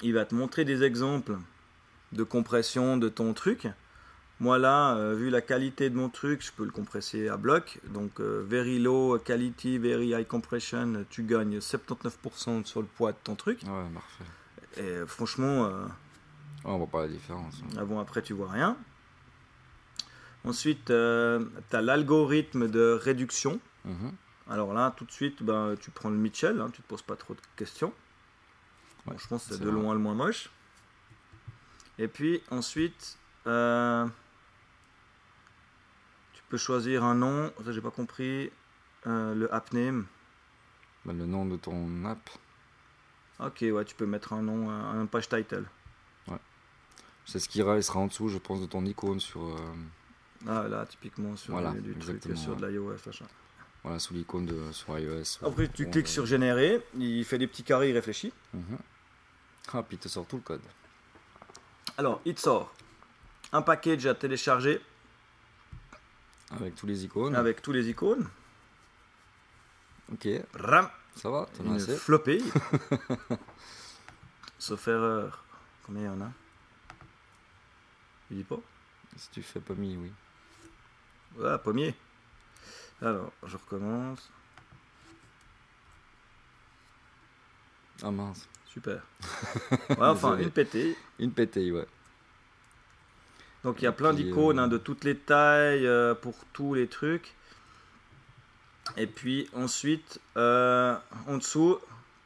il va te montrer des exemples de compression de ton truc. Moi là, euh, vu la qualité de mon truc, je peux le compresser à bloc. Donc euh, very low quality, very high compression, tu gagnes 79% sur le poids de ton truc. Ouais, parfait. Et euh, franchement, euh, Ah, on voit pas la différence. Ah bon, après, tu vois rien. Ensuite, tu as l'algorithme de réduction. Mhm. Alors là, tout de suite, ben, tu prends le Mitchell, hein, tu te poses pas trop de questions. Ouais, Bon, je pense que c'est de vrai. loin le moins moche. Et puis ensuite, euh, peux choisir un nom. Ça, j'ai pas compris. Euh, le app name. Bah, le nom de ton app, Ok, ouais, tu peux mettre un nom, un, un page title. c'est ce qui ira- il sera en dessous, je pense, de ton icône sur, euh, Ah, là, typiquement sur Voilà, du, truc, sur de ouais. l'iOS, machin. voilà, sous l'icône de sur iOS. Après, tu cliques sur générer. Il fait des petits carrés, il réfléchit. Mhm. Ah, puis il te sort tout le code. Alors, il te sort un package à télécharger Avec tous les icônes. avec tous les icônes. Ok, Ram, ça va, t'en as assez. flopée. Sauf erreur. Combien il y en a? Il dit pas? Si tu fais mis, oui. Ouais, pommier. Alors, je recommence. Ah mince. Super. Ouais, enfin, une pétée. Une pétée, ouais. Donc, il y a plein puis, d'icônes euh, hein, de toutes les tailles euh, pour tous les trucs. Et puis, ensuite, euh, en dessous,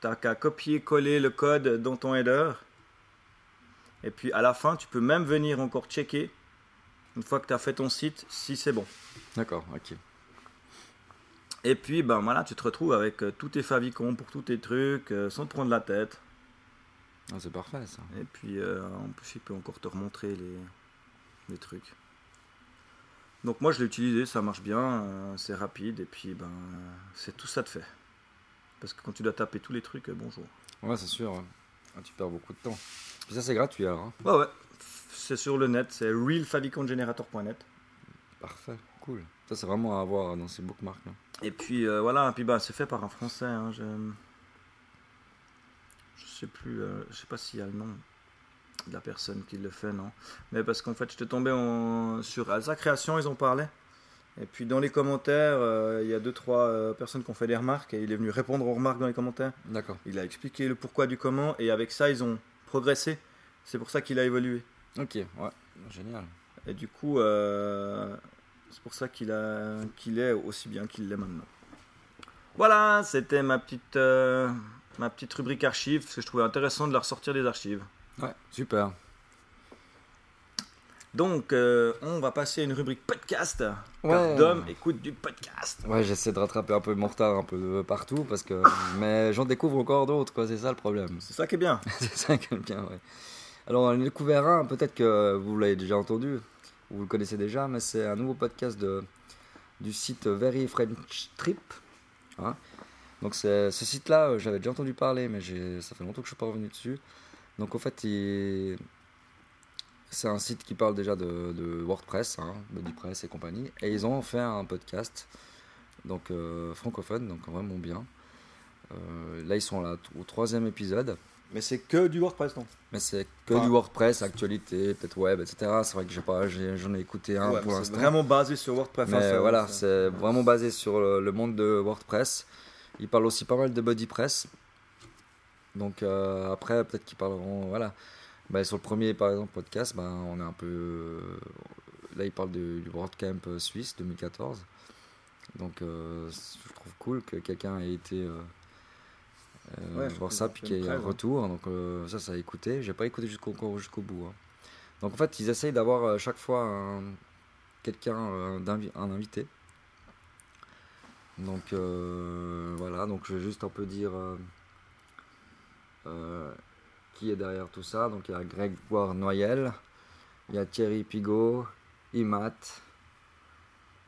t'as qu'à copier-coller le code dans ton header. Et puis, à la fin, tu peux même venir encore checker, une fois que tu as fait ton site, si c'est bon. D'accord, ok. Et puis, ben voilà, tu te retrouves avec euh, tous tes favicons pour tous tes trucs, euh, sans te prendre la tête. Ah, c'est parfait ça. Et puis, euh, en plus, il peut encore te remontrer les, les trucs. Donc, moi, je l'ai utilisé, ça marche bien, euh, c'est rapide, et puis, ben, euh, c'est tout ça de fait. Parce que quand tu dois taper tous les trucs, euh, bonjour. Ouais, c'est sûr. ouais. Ah, tu perds beaucoup de temps. Puis ça, c'est gratuit alors. hein. Ouais, ouais, c'est sur le net, c'est realfavicongenerator.net. Parfait, cool. Ça, c'est vraiment à avoir dans ces bookmarks. hein. Et puis, euh, voilà, et puis, ben, c'est fait par un Français. Hein, je... je sais plus, je sais pas s'il y a le nom de la personne qui le fait, non. Mais parce qu'en fait, j'étais tombé en... sur sa création, ils en parlaient. Et puis dans les commentaires, euh, il y a deux trois euh, personnes qui ont fait des remarques et il est venu répondre aux remarques dans les commentaires. D'accord. Il a expliqué le pourquoi du comment et avec ça ils ont progressé. C'est pour ça qu'il a évolué. Ok, ouais. Génial. Et du coup, euh, c'est pour ça qu'il a qu'il est aussi bien qu'il l'est maintenant. Voilà, c'était ma petite euh, ma petite rubrique archives parce que je trouvais intéressant de la ressortir des archives. Ouais, super. Donc, euh, on va passer à une rubrique podcast. Ouais. Dom écoute du podcast. Ouais, j'essaie de rattraper un peu mon retard un peu de partout parce que. Mais j'en découvre encore d'autres, quoi. C'est ça le problème. C'est ça qui est bien. c'est ça que j'aime bien, ouais. Alors, on a découvert un, peut-être que vous l'avez déjà entendu, ou vous le connaissez déjà, mais c'est un nouveau podcast de, du site Very French Trip. hein. Donc, ce site-là, euh, j'avais déjà entendu parler, mais ça fait longtemps que je suis pas revenu dessus. Donc, en fait, il- c'est un site qui parle déjà de, de WordPress, hein, BuddyPress et compagnie, et ils ont fait un podcast, donc euh, francophone, donc vraiment bien. Euh, là, ils sont là au troisième épisode. Mais c'est que du WordPress, non? Mais c'est que Enfin- du WordPress, actualité, peut-être web, etc. C'est vrai que j'ai pas, j'ai- j'en ai écouté un Ouais, pour l'instant. C'est vraiment basé sur WordPress. Mais hein, voilà, c'est vraiment basé sur le, le monde de WordPress. Ils parlent aussi pas mal de BuddyPress. Donc euh, après, peut-être qu'ils parleront, voilà. Ben, sur le premier, par exemple, podcast, ben, on est un peu... euh, Là, ils parlent de- du WordCamp euh, Suisse 2014. Donc euh, je trouve cool que quelqu'un ait été... Ouais, voir ça puis qu'il y ait un hein. retour donc ça ça a écouté j'ai pas écouté jusqu'au jusqu'au bout hein. donc en fait ils essayent d'avoir chaque fois un- quelqu'un d'invi- un invité donc euh, voilà donc je vais juste un peu dire euh, qui est derrière tout ça? Donc il y a Grégoire Noyel il y a Thierry Pigot Imat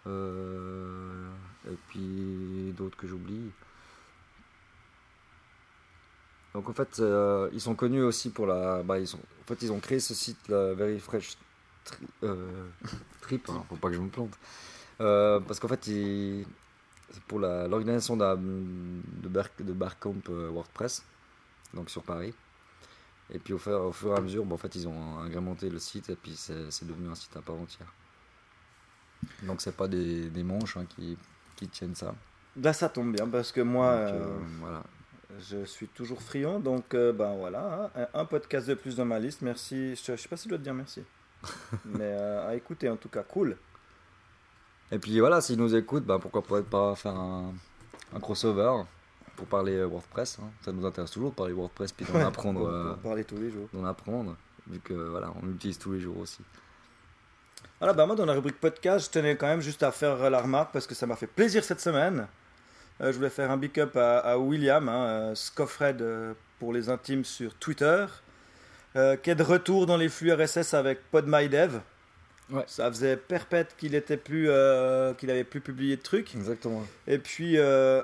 euh, et puis d'autres que j'oublie donc en fait, euh, ils sont connus aussi pour la. Bah, ils sont... En fait, ils ont créé ce site, la Very Fresh Tri- euh, Trip, hein, faut pas que je me plante. Euh, parce qu'en fait, ils... c'est pour l'organisation de, de Barcamp euh, WordPress, donc sur Paris. Et puis au fur, au fur et à mesure, bon, en fait, ils ont agrémenté le site et puis c'est devenu un site à part entière. Donc c'est pas des, des manches hein, qui, qui tiennent ça. Là, ça tombe bien parce que moi, Donc, euh, euh, voilà. je suis toujours friand. Donc, euh, ben voilà, hein, un, podcast de plus dans ma liste. Merci. Je, je sais pas si je dois te dire merci. Mais à écouter, en tout cas, cool. Et puis voilà, s'ils nous écoutent, bah, pourquoi pas faire un, un crossover pour parler euh, WordPress. hein. Ça nous intéresse toujours de parler WordPress puis d'en Ouais, apprendre, euh, parler tous les jours. d'en apprendre, vu que voilà, on l'utilise tous les jours aussi. Voilà, bah moi dans la rubrique podcast, je tenais quand même juste à faire la remarque parce que ça m'a fait plaisir cette semaine. Euh, je voulais faire un big up à, à William, hein, euh, Scoffred euh, pour les intimes sur Twitter, qui est de retour dans les flux RSS avec PodMyDev. Ouais. Ça faisait perpète qu'il était plus, euh, qu'il avait plus publié de trucs. Exactement. Et puis euh,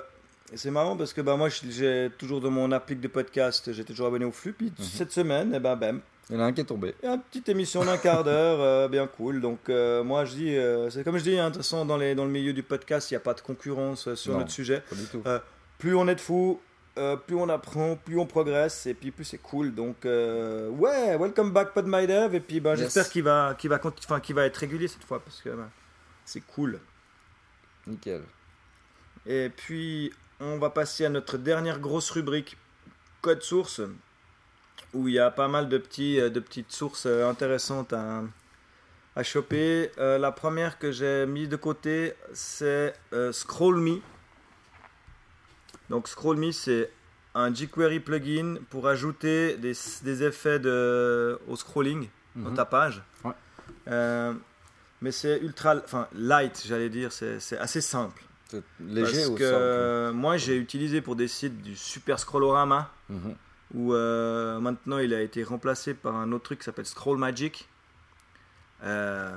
c'est marrant parce que bah moi j'ai toujours dans mon applique de podcast, j'étais toujours abonné au flux. Puis Mhm. cette semaine, eh ben bam, Il y en a un qui est tombé. il y a une petite émission d'un quart d'heure, euh, bien cool. Donc, euh, moi, je dis, euh, c'est comme je dis, hein, de toute façon, dans, les, dans le milieu du podcast, il n'y a pas de concurrence sur Non. notre sujet. Pas du tout. Plus on est de fous, plus on apprend, plus on progresse, et puis plus c'est cool. Donc, ouais, welcome back, PodMyDev. Et puis, ben, Yes. j'espère qu'il va, qu'il va, qu'il va être régulier cette fois, parce que ben, c'est cool. Nickel. Et puis, on va passer à notre dernière grosse rubrique, code source, où il y a pas mal de, petits, euh, de petites sources euh, intéressantes à, à choper. Euh, la première que j'ai mise de côté, c'est euh, ScrollMe. Donc, ScrollMe, c'est un jQuery plugin pour ajouter des, des effets de, au scrolling dans Mhm. ta page. Ouais. Euh, mais c'est ultra, enfin light, j'allais dire, c'est c'est assez simple. Léger Parce ou que simple moi j'ai utilisé pour des sites du Super Scrollorama Mhm. où euh, maintenant il a été remplacé par un autre truc qui s'appelle Scroll Magic. Euh,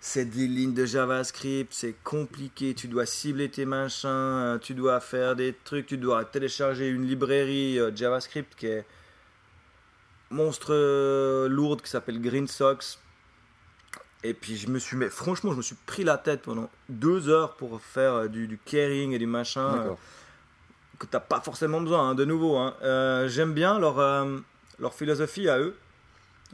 c'est des lignes de JavaScript, c'est compliqué, tu dois cibler tes machins, euh, tu dois faire des trucs, tu dois télécharger une librairie JavaScript qui est monstre lourde qui s'appelle Green Socks. Et puis je me suis, mais franchement, je me suis pris la tête pendant deux heures pour faire euh, du, du caring et du machin euh, que t'as pas forcément besoin. hein, de nouveau, hein. Euh, j'aime bien leur euh, leur philosophie à eux.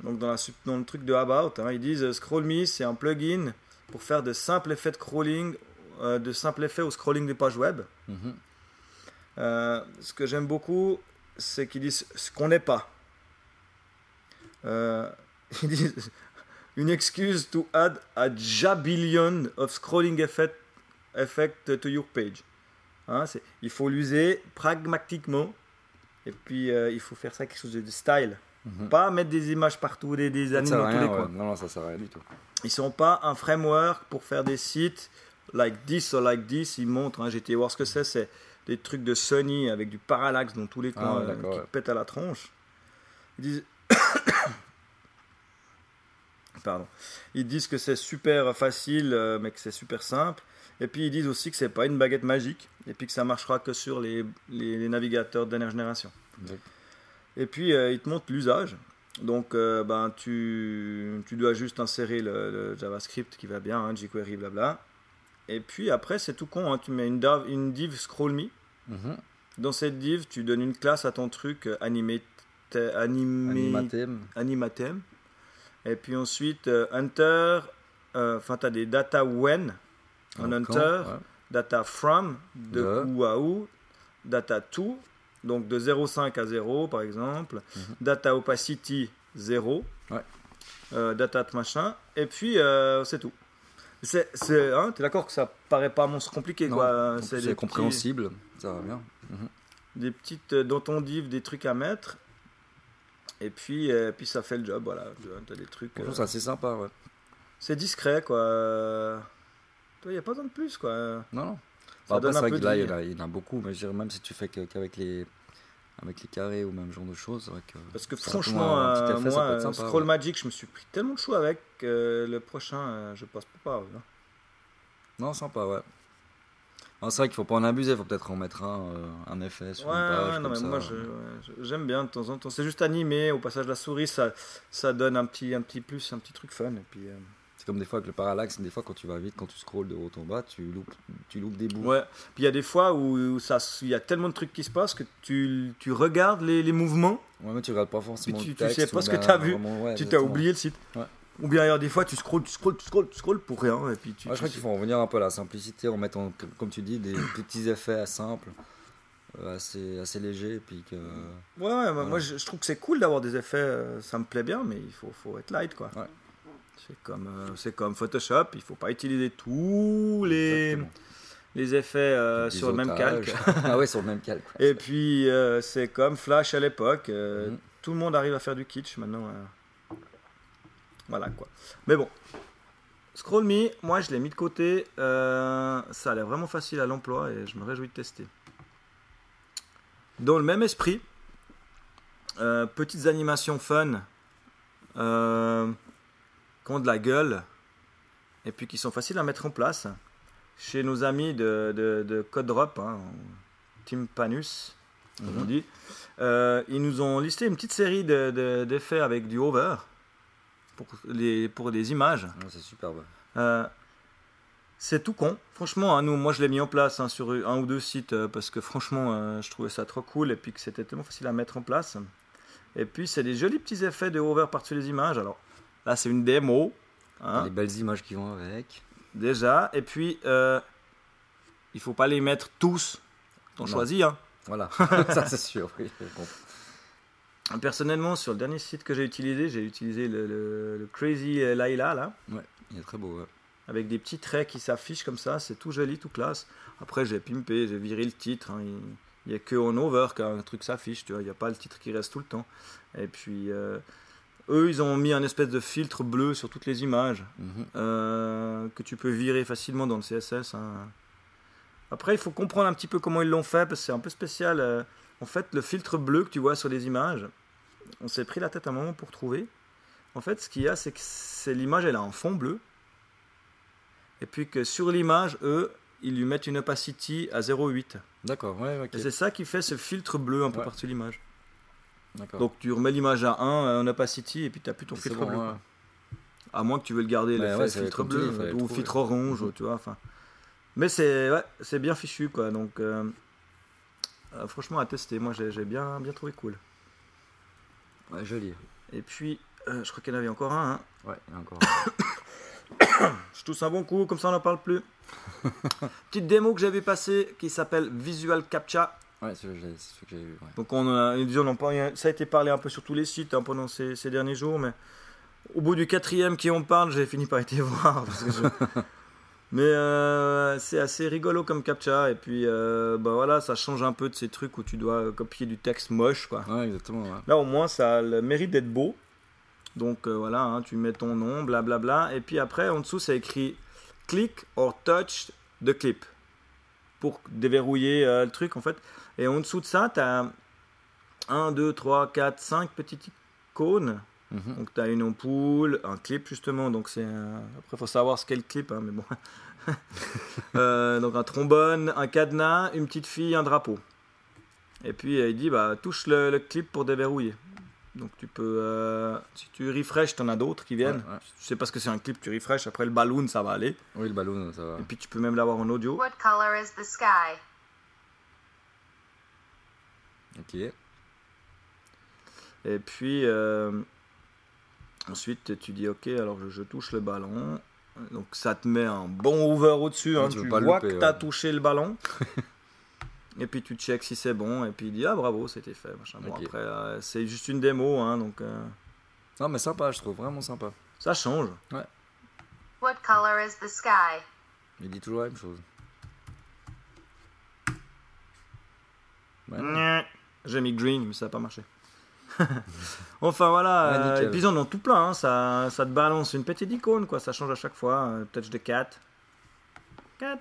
Donc dans, la, dans le truc de About, hein, ils disent Scroll Me, c'est un plugin pour faire de simples effets de crawling, de simples effets au scrolling des pages web. Mhm. Ce que j'aime beaucoup, c'est qu'ils disent ce qu'on n'est pas. Euh, ils disent une excuse to add a jabillion of scrolling effect, effect to your page. Hein, c'est- il faut l'user pragmatiquement et puis euh, il faut faire ça quelque chose de, style. Mhm. Pas mettre des images partout, des, des animes dans tous rien, les coins. ouais. Non, non, ça sert à rien du tout. Ils sont pas un framework pour faire des sites like this or like this. Ils montrent, hein, été voir ce que c'est, c'est des trucs de Sony avec du parallaxe dans tous les Ah coins euh, d'accord, qui ouais. pètent à la tronche. Ils disent. Pardon. Ils disent que c'est super facile, euh, mais que c'est super simple. Et puis ils disent aussi que c'est pas une baguette magique, et puis que ça marchera que sur les, les- les navigateurs de dernière génération. Exact. Et puis, euh, il te montre l'usage. Donc, euh, ben, tu, tu dois juste insérer le, le JavaScript qui va bien, hein, jQuery, blabla. Et puis, après, c'est tout con. hein, tu mets une, div- une div scroll me. Mhm. Dans cette div, tu donnes une classe à ton truc euh, animé, animé, Animatem. animatem. Et puis ensuite, euh, Hunter. euh, Enfin, tu as des data when, en Hunter ouais. data from, de De. où à où, data to, donc de 0,5 à 0 par exemple, Mhm. data opacity 0, Ouais. euh, data machin, et puis euh, c'est tout. C'est, c'est, hein, t'es d'accord que ça paraît pas monstre compliqué Non, quoi. donc C'est petits- compréhensible, ça va bien. des petites euh, dans ton div des trucs à mettre, et puis, euh, puis ça fait le job. Voilà, Tu t'as des trucs. Euh, c'est assez sympa, ouais. c'est discret quoi. Euh, Toi, y a pas besoin de plus quoi. Non, non. Ça Bah, après, donne un peu de là, il y, en a, il y en a beaucoup, mais je dirais même si tu fais qu'avec les, avec les carrés ou même genre de choses, que. Parce que franchement, euh, effet, moi, sympa, Scroll ouais. Magic, je me suis pris tellement de choix avec que le prochain, euh, je passe pas par hein. Non, sympa, ouais. C'est vrai qu'il faut pas en abuser, il faut peut-être en mettre un, euh, un effet sur Ouais, une page. ouais, non, comme mais ça. moi ouais, j'aime bien de temps en temps. C'est juste animé, au passage de la souris, ça, ça donne un petit, un petit plus, un petit truc fun. Et puis, euh, C'est comme des fois avec le parallaxe, des fois quand tu vas vite, quand tu scrolls de haut en bas, tu loupes, tu loupes des bouts. ouais. Puis il y a des fois où, il y a tellement de trucs qui se passent que tu, tu regardes les, les mouvements, Ouais, mais tu regardes pas forcément Puis tu- le tu sais pas ce que bien t'as vu. tu t'as oublié le site. Ouais. Ou bien il y a des fois tu scrolls, tu scrolls, tu scrolls, tu scrolls pour rien. Et puis tu, Ouais, je crois qu'il faut en revenir un peu à la simplicité en mettant, comme- tu dis, des petits effets simples. Euh, assez, assez léger. Et puis que... Ouais, ouais, moi, je, je trouve que c'est cool d'avoir des effets, euh, ça me plaît bien, mais il faut, faut être light quoi. Ouais. C'est comme, euh, c'est comme Photoshop, il faut pas utiliser tous les, Exactement. les effets euh, sur le même calque. ah ouais, sur le même calque. Et puis euh, c'est comme Flash à l'époque, Mhm. tout le monde arrive à faire du kitsch maintenant. Voilà quoi. Mais bon, Scroll Me, moi je l'ai mis de côté, euh, ça a l'air vraiment facile à l'emploi et je me réjouis de tester. Dans le même esprit, euh, petites animations fun, euh, qui ont de la gueule et puis qui sont faciles à mettre en place. Chez nos amis de, de, de Code Drop, hein, Team Panus, comme on Mhm. dit, ils nous ont listé une petite série de- de- d'effets avec du hover pour les, pour des images. Ouais, c'est superbe. Euh, c'est tout con. Franchement, hein, nous, moi je l'ai mis en place hein, sur un ou deux sites euh, parce que franchement, euh, je trouvais ça trop cool et puis que c'était tellement facile à mettre en place. Et puis, c'est des jolis petits effets de hover par-dessus les images. Alors là, c'est une démo. hein, Les belles images qui vont avec. déjà. Et puis, euh, il faut pas les mettre tous. T'en choisis. Hein. Voilà, ça c'est sûr. Oui. Personnellement, sur le dernier site que j'ai utilisé, j'ai utilisé le, le- le Crazy Laila là. Ouais, il est très beau. ouais. avec des petits traits qui s'affichent comme ça, c'est tout joli, tout classe. Après, j'ai pimpé, j'ai viré le titre. hein, Il n'y a que en over qu'un truc s'affiche, tu vois. Il n'y a pas le titre qui reste tout le temps. Et puis, euh, eux, ils ont mis un espèce de filtre bleu sur toutes les images Mhm. euh, que tu peux virer facilement dans le CSS. hein. Après, il faut comprendre un petit peu comment ils l'ont fait parce que c'est un peu spécial. euh. En fait, le filtre bleu que tu vois sur les images, on s'est pris la tête un moment pour trouver. En fait, ce qu'il y a, c'est que l'image, elle a un fond bleu. Et puis que sur l'image, eux, ils lui mettent une opacity à 0,8. D'accord, ouais, ok. Et c'est ça qui fait ce filtre bleu un peu Ouais. par-dessus l'image. D'accord. Donc tu remets l'image à 1 en opacity et puis tu n'as plus ton filtre bon, bleu. ouais. À moins que tu veux le garder, le filtre bleu ou filtre orange, Mhm. tu vois. Enfin, mais c'est ouais, c'est bien fichu quoi. Donc euh, euh, franchement à tester. Moi j'ai bien bien trouvé cool. Ouais, joli. Et puis euh, je crois qu'il y en avait encore un. hein. Ouais, il y a encore. Je tousse un bon coup, comme ça on n'en parle plus. Petite démo que j'avais passée qui s'appelle Visual Captcha. ouais, c'est ce que j'ai vu. Ouais. Donc on a, disent, on en ça a été parlé un peu sur tous les sites hein, pendant ces, ces derniers jours, mais au bout du quatrième qui en parle, j'ai fini par été voir. parce que je- mais euh, c'est assez rigolo comme captcha et puis euh, bah voilà, ça change un peu de ces trucs où tu dois copier du texte moche quoi. Ouais, exactement. Ouais. Là au moins ça a le mérite d'être beau. Donc euh, voilà, hein, tu mets ton nom, blablabla, et puis après en dessous c'est écrit click or touch the clip pour déverrouiller euh, le truc en fait. Et en dessous de ça, tu as 1, 2, 3, 4, 5 petites icônes. Mhm. Donc tu as une ampoule, un clip justement. Donc c'est un- Après, il faut savoir ce qu'est le clip, hein, mais bon. Euh, donc un trombone, un cadenas, une petite fille, un drapeau. Et puis il dit bah, touche le, le clip pour déverrouiller. Donc tu peux, euh, si tu refresh, tu en as d'autres qui viennent. Ouais, ouais. Tu sais parce que c'est un clip, tu refresh. Après le balloon, ça va aller. Oui, le ballon, ça va. Et puis tu peux même l'avoir en audio. What color is the sky? Ok. Et puis euh, ensuite tu dis ok alors je, je touche le ballon. Donc ça te met un bon over au-dessus. hein. tu tu veux pas vois louper, que tu as ouais. touché le ballon. et puis tu check si c'est bon. Et puis il dit ah bravo c'était fait. machin. Bon Ok. après euh, c'est juste une démo. hein, donc euh, Non, mais sympa, je trouve vraiment sympa. ça change. What color is the sky? Il dit toujours la même chose. Ouais. J'ai mis green mais ça n'a pas marché. enfin voilà, Ouais, euh, nickel. et puis ils en ont tout plein, hein, ça, ça te balance une petite icône, quoi, ça change à chaque fois. euh, touch de 4. 4.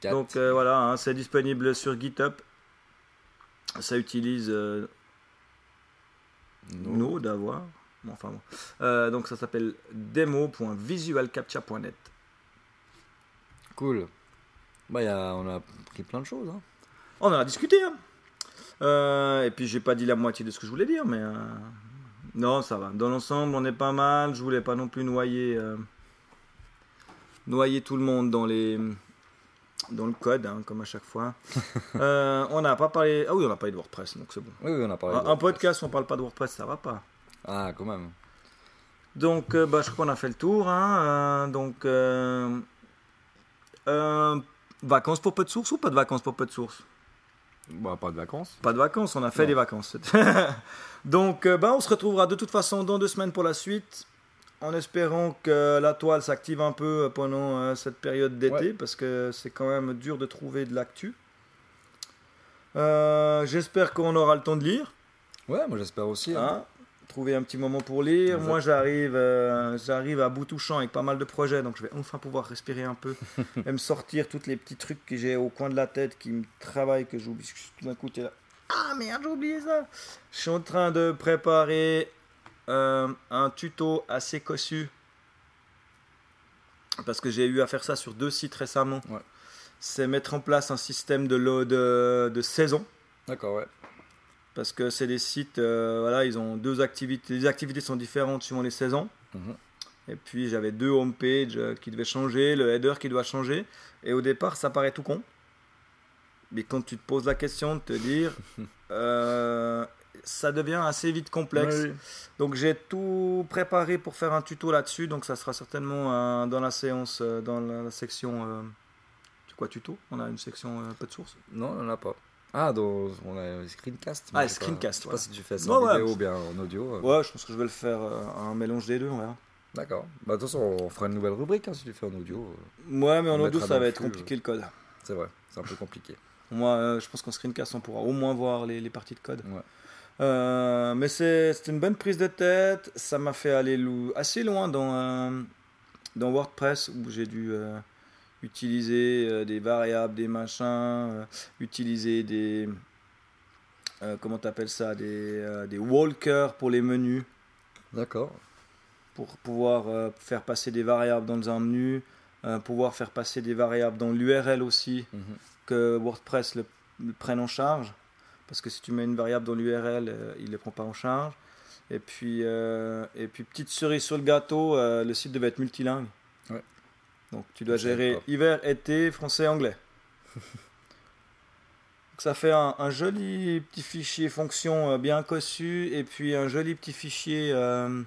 Quatre. Donc euh, voilà, hein, c'est disponible sur GitHub. Ça utilise euh, No. Node à voir. Bon, enfin bon. Euh, donc ça s'appelle demo.visualcaptcha.net. Cool. Bah, y a, on a pris plein de choses. Hein. On en a discuté. Hein. Euh, et puis j'ai pas dit la moitié de ce que je voulais dire, mais euh, non, ça va. Dans l'ensemble, on est pas mal. Je voulais pas non plus noyer, euh, noyer tout le monde dans les dans le code, hein, comme à chaque fois. On n'a pas parlé. Ah oui, on n'a parlé de WordPress, donc c'est bon. Oui, oui, on a parlé. Un, de un podcast, on parle pas de WordPress, ça va pas. Ah, quand même. Donc, bah, je crois qu'on a fait le tour. hein, donc, vacances pour peu de source ou pas de vacances pour peu de source? Bah, pas de vacances. Pas de vacances, on a fait Non. des vacances. Donc, euh, ben, on se retrouvera de toute façon dans deux semaines pour la suite, en espérant que la toile s'active un peu pendant euh, cette période d'été, Ouais. parce que c'est quand même dur de trouver de l'actu. Euh, J'espère qu'on aura le temps de lire. Ouais, moi j'espère aussi. hein. Trouver un petit moment pour lire. Moi, j'arrive, euh, j'arrive à bout touchant avec pas mal de projets, donc je vais enfin pouvoir respirer un peu et me sortir tous les petits trucs que j'ai au coin de la tête qui me travaillent, que j'oublie. Tout d'un coup, t'es là. Ah merde, j'ai oublié ça. Je suis en train de préparer euh, un tuto assez cossu parce que j'ai eu à faire ça sur deux sites récemment. Ouais. C'est mettre en place un système de, de, de saison D'accord, ouais. Parce que c'est des sites, euh, voilà, ils ont deux activités, les activités sont différentes suivant les saisons. Mhm. Et puis j'avais deux homepages euh, qui devaient changer, le header qui doit changer. Et au départ, ça paraît tout con. Mais quand tu te poses la question de te dire, euh, ça devient assez vite complexe. Oui. Donc j'ai tout préparé pour faire un tuto là-dessus. Donc ça sera certainement euh, dans la séance, dans la, la section. c'est quoi tuto? On a une section peu de source. Non, on n'a pas. Ah, dans, on a screencast. Ah, sais pas- screencast, Je sais pas si tu fais ça Ouais, en ouais. vidéo ou bien en audio. euh. Ouais, je pense que je vais le faire euh, un mélange des deux, on verra. D'accord. Bah, de toute façon, on fera une nouvelle rubrique hein, si tu fais en audio. euh. Ouais, mais en audio, ça va être compliqué le code. C'est vrai, c'est un peu compliqué. Moi, euh, je pense qu'en screencast, on pourra au moins voir les, les parties de code. Ouais. Euh, mais c'est c'est une bonne prise de tête. Ça m'a fait aller assez loin dans, euh, dans WordPress où j'ai dû utiliser euh, des variables, des machins, euh, utiliser des. euh, comment t'appelles ça des, des walkers pour les menus. D'accord. pour pouvoir faire passer des variables dans un menu, pouvoir faire passer des variables dans l'URL aussi, Mhm. que WordPress le, le prenne en charge. Parce que si tu mets une variable dans l'URL, il ne les prend pas en charge. Et puis, euh, et puis petite cerise sur le gâteau, euh, le site devait être multilingue. Ouais. Donc tu dois gérer pas. hiver, été, français, anglais. Donc ça fait un, un joli petit fichier fonction euh, bien cossu et puis un joli petit fichier euh,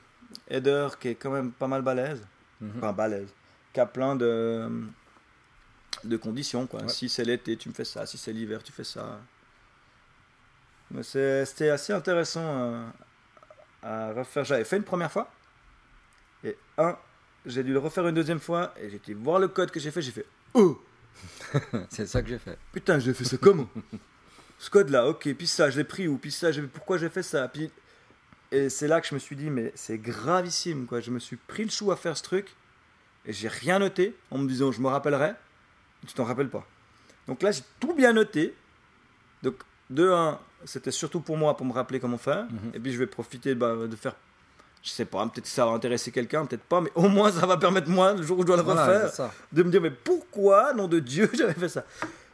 header qui est quand même pas mal balèze. Mhm. Enfin balèze. Qui a plein de, de conditions. Quoi. Ouais. Si c'est l'été, tu me fais ça. Si c'est l'hiver, tu fais ça. C'était assez intéressant euh, à refaire. J'avais fait une première fois. Et un, j'ai dû le refaire une deuxième fois. Et j'ai été voir le code que j'ai fait. J'ai fait Oh C'est ça que j'ai fait. Putain, j'ai fait ça comment? Ce code-là, ok. Puis ça, je l'ai pris où Puis ça, j'ai- pourquoi j'ai fait ça? Puis et c'est là que je me suis dit, mais c'est gravissime, quoi. Je me suis pris le chou à faire ce truc et j'ai rien noté en me disant, je me rappellerai. Tu t'en rappelles pas. Donc là, j'ai tout bien noté. Donc, de 1, c'était surtout pour moi, pour me rappeler comment faire. Mhm. Et puis, je vais profiter bah, de faire. Je sais pas, peut-être que ça va intéresser quelqu'un, peut-être pas, mais au moins ça va permettre moi, le jour où je dois le Voilà, refaire, de me dire, mais pourquoi, nom de Dieu, j'avais fait ça?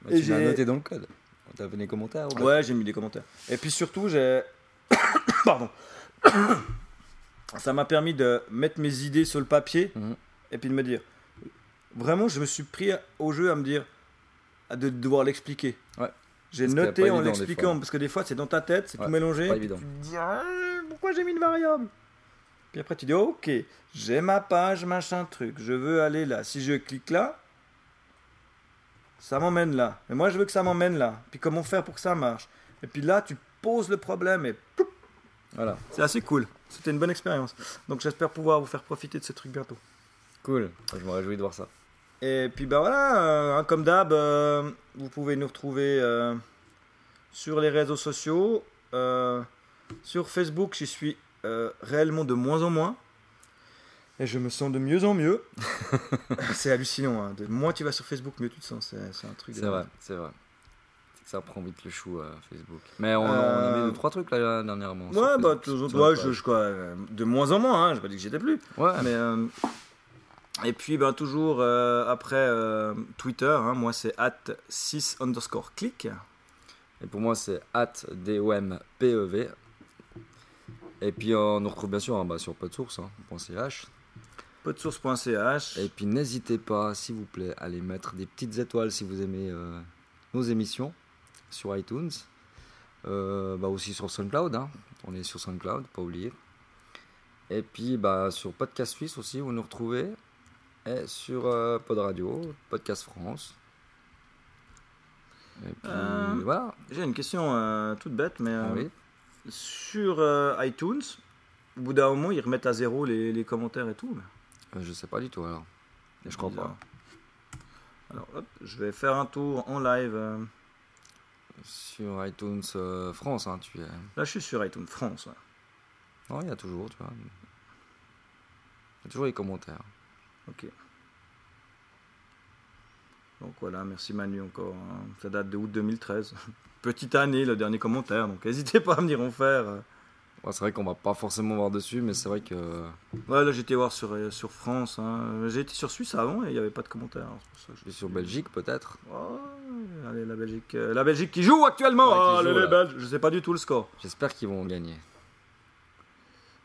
Bah, Et tu l'as j'ai- noté dans le code. On t'a fait des commentaires ou Ouais, j'ai mis des commentaires. Et puis surtout, j'ai. Pardon. Ça m'a permis de mettre mes idées sur le papier Mhm. et puis de me dire. Vraiment, je me suis pris au jeu à me dire. à de devoir l'expliquer. Ouais. J'ai noté en l'expliquant parce que des fois, c'est dans ta tête, c'est Ouais, tout mélangé. pas évident. Tu te dis, Ah, pourquoi j'ai mis une variable? Puis après, tu dis, ok, j'ai ma page, machin truc, je veux aller là. Si je clique là, ça m'emmène là. Mais moi, je veux que ça m'emmène là. Puis comment faire pour que ça marche? Et puis là, tu poses le problème et ploup, Voilà. c'est assez cool. C'était une bonne expérience. Donc j'espère pouvoir vous faire profiter de ce truc bientôt. Cool. Je me réjouis de voir ça. Et puis bah voilà, euh, hein, comme d'hab, euh, vous pouvez nous retrouver euh, sur les réseaux sociaux. Sur Facebook, j'y suis euh, réellement de moins en moins. Et je me sens de mieux en mieux. c'est hallucinant. hein. De moins tu vas sur Facebook, mieux tu te sens. C'est c'est un truc. de- C'est vrai, c'est vrai. C'est que ça prend vite le chou à Facebook. Mais on, on a Euh, mis deux, trois trucs là dernièrement. Ouais, bah, ouais, je, je- quoi, euh, de moins en moins, hein, j'ai pas dit que j'étais plus. Ouais, Mais, euh, et puis, ben, toujours euh, après euh, Twitter, hein, moi c'est at 6 underscore click. Et pour moi, c'est at DOMPEV. Et puis, euh, on nous retrouve bien sûr hein, bah, sur podsource, hein, .ch. Podsource.ch. Et puis, n'hésitez pas, s'il vous plaît, à aller mettre des petites étoiles si vous aimez euh, nos émissions sur iTunes. Euh, bah, aussi sur SoundCloud. hein. On est sur SoundCloud, pas oublier. Et puis, bah, sur Podcast Suisse aussi, vous nous retrouvez. Et sur euh, Pod Radio, Podcast France. Et puis voilà. J'ai une question toute bête, mais Ah oui. Sur euh, iTunes, au bout d'un moment, ils remettent à zéro les, les commentaires et tout. mais Euh, je sais pas du tout alors. Je crois bizarre. pas. Alors, hop, je vais faire un tour en live. euh. Sur iTunes euh, France, hein, tu es. Là, je suis sur iTunes France. ouais. Non, il y a toujours, tu vois. Il y a toujours les commentaires. Ok. Donc voilà, merci Manu encore. hein. Ça date de août 2013. Petite année, le dernier commentaire, donc n'hésitez pas à venir en faire. Ouais, c'est vrai qu'on va pas forcément voir dessus, mais c'est vrai que. Ouais, là j'étais voir sur, sur France. hein. J'ai été sur Suisse avant et il n'y avait pas de commentaires. hein. Suis sur Belgique peut-être. Ouais, allez, la Belgique, euh, la Belgique qui joue actuellement. Ouais, qui Ah, joue, allez, les. Belges. Je sais pas du tout le score. J'espère qu'ils vont gagner.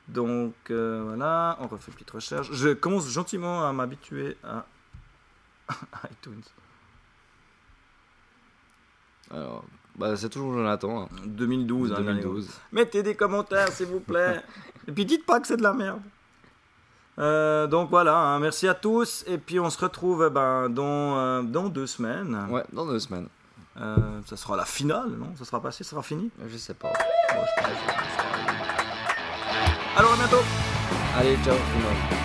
Donc euh, voilà, on refait une petite recherche. Je commence gentiment à m'habituer à iTunes. Alors, bah, c'est toujours Jonathan. hein. 2012, hein, 2012. Mettez des commentaires, s'il vous plaît. Et puis dites pas que c'est de la merde. Euh, donc voilà, hein, merci à tous. Et puis on se retrouve eh ben, dans, euh, dans deux semaines. Ouais, dans deux semaines. Euh, ça sera la finale, non? Ça sera passé, ça sera fini? Je sais pas. Bon, je pense. Alors à bientôt Allez, ciao tout le monde.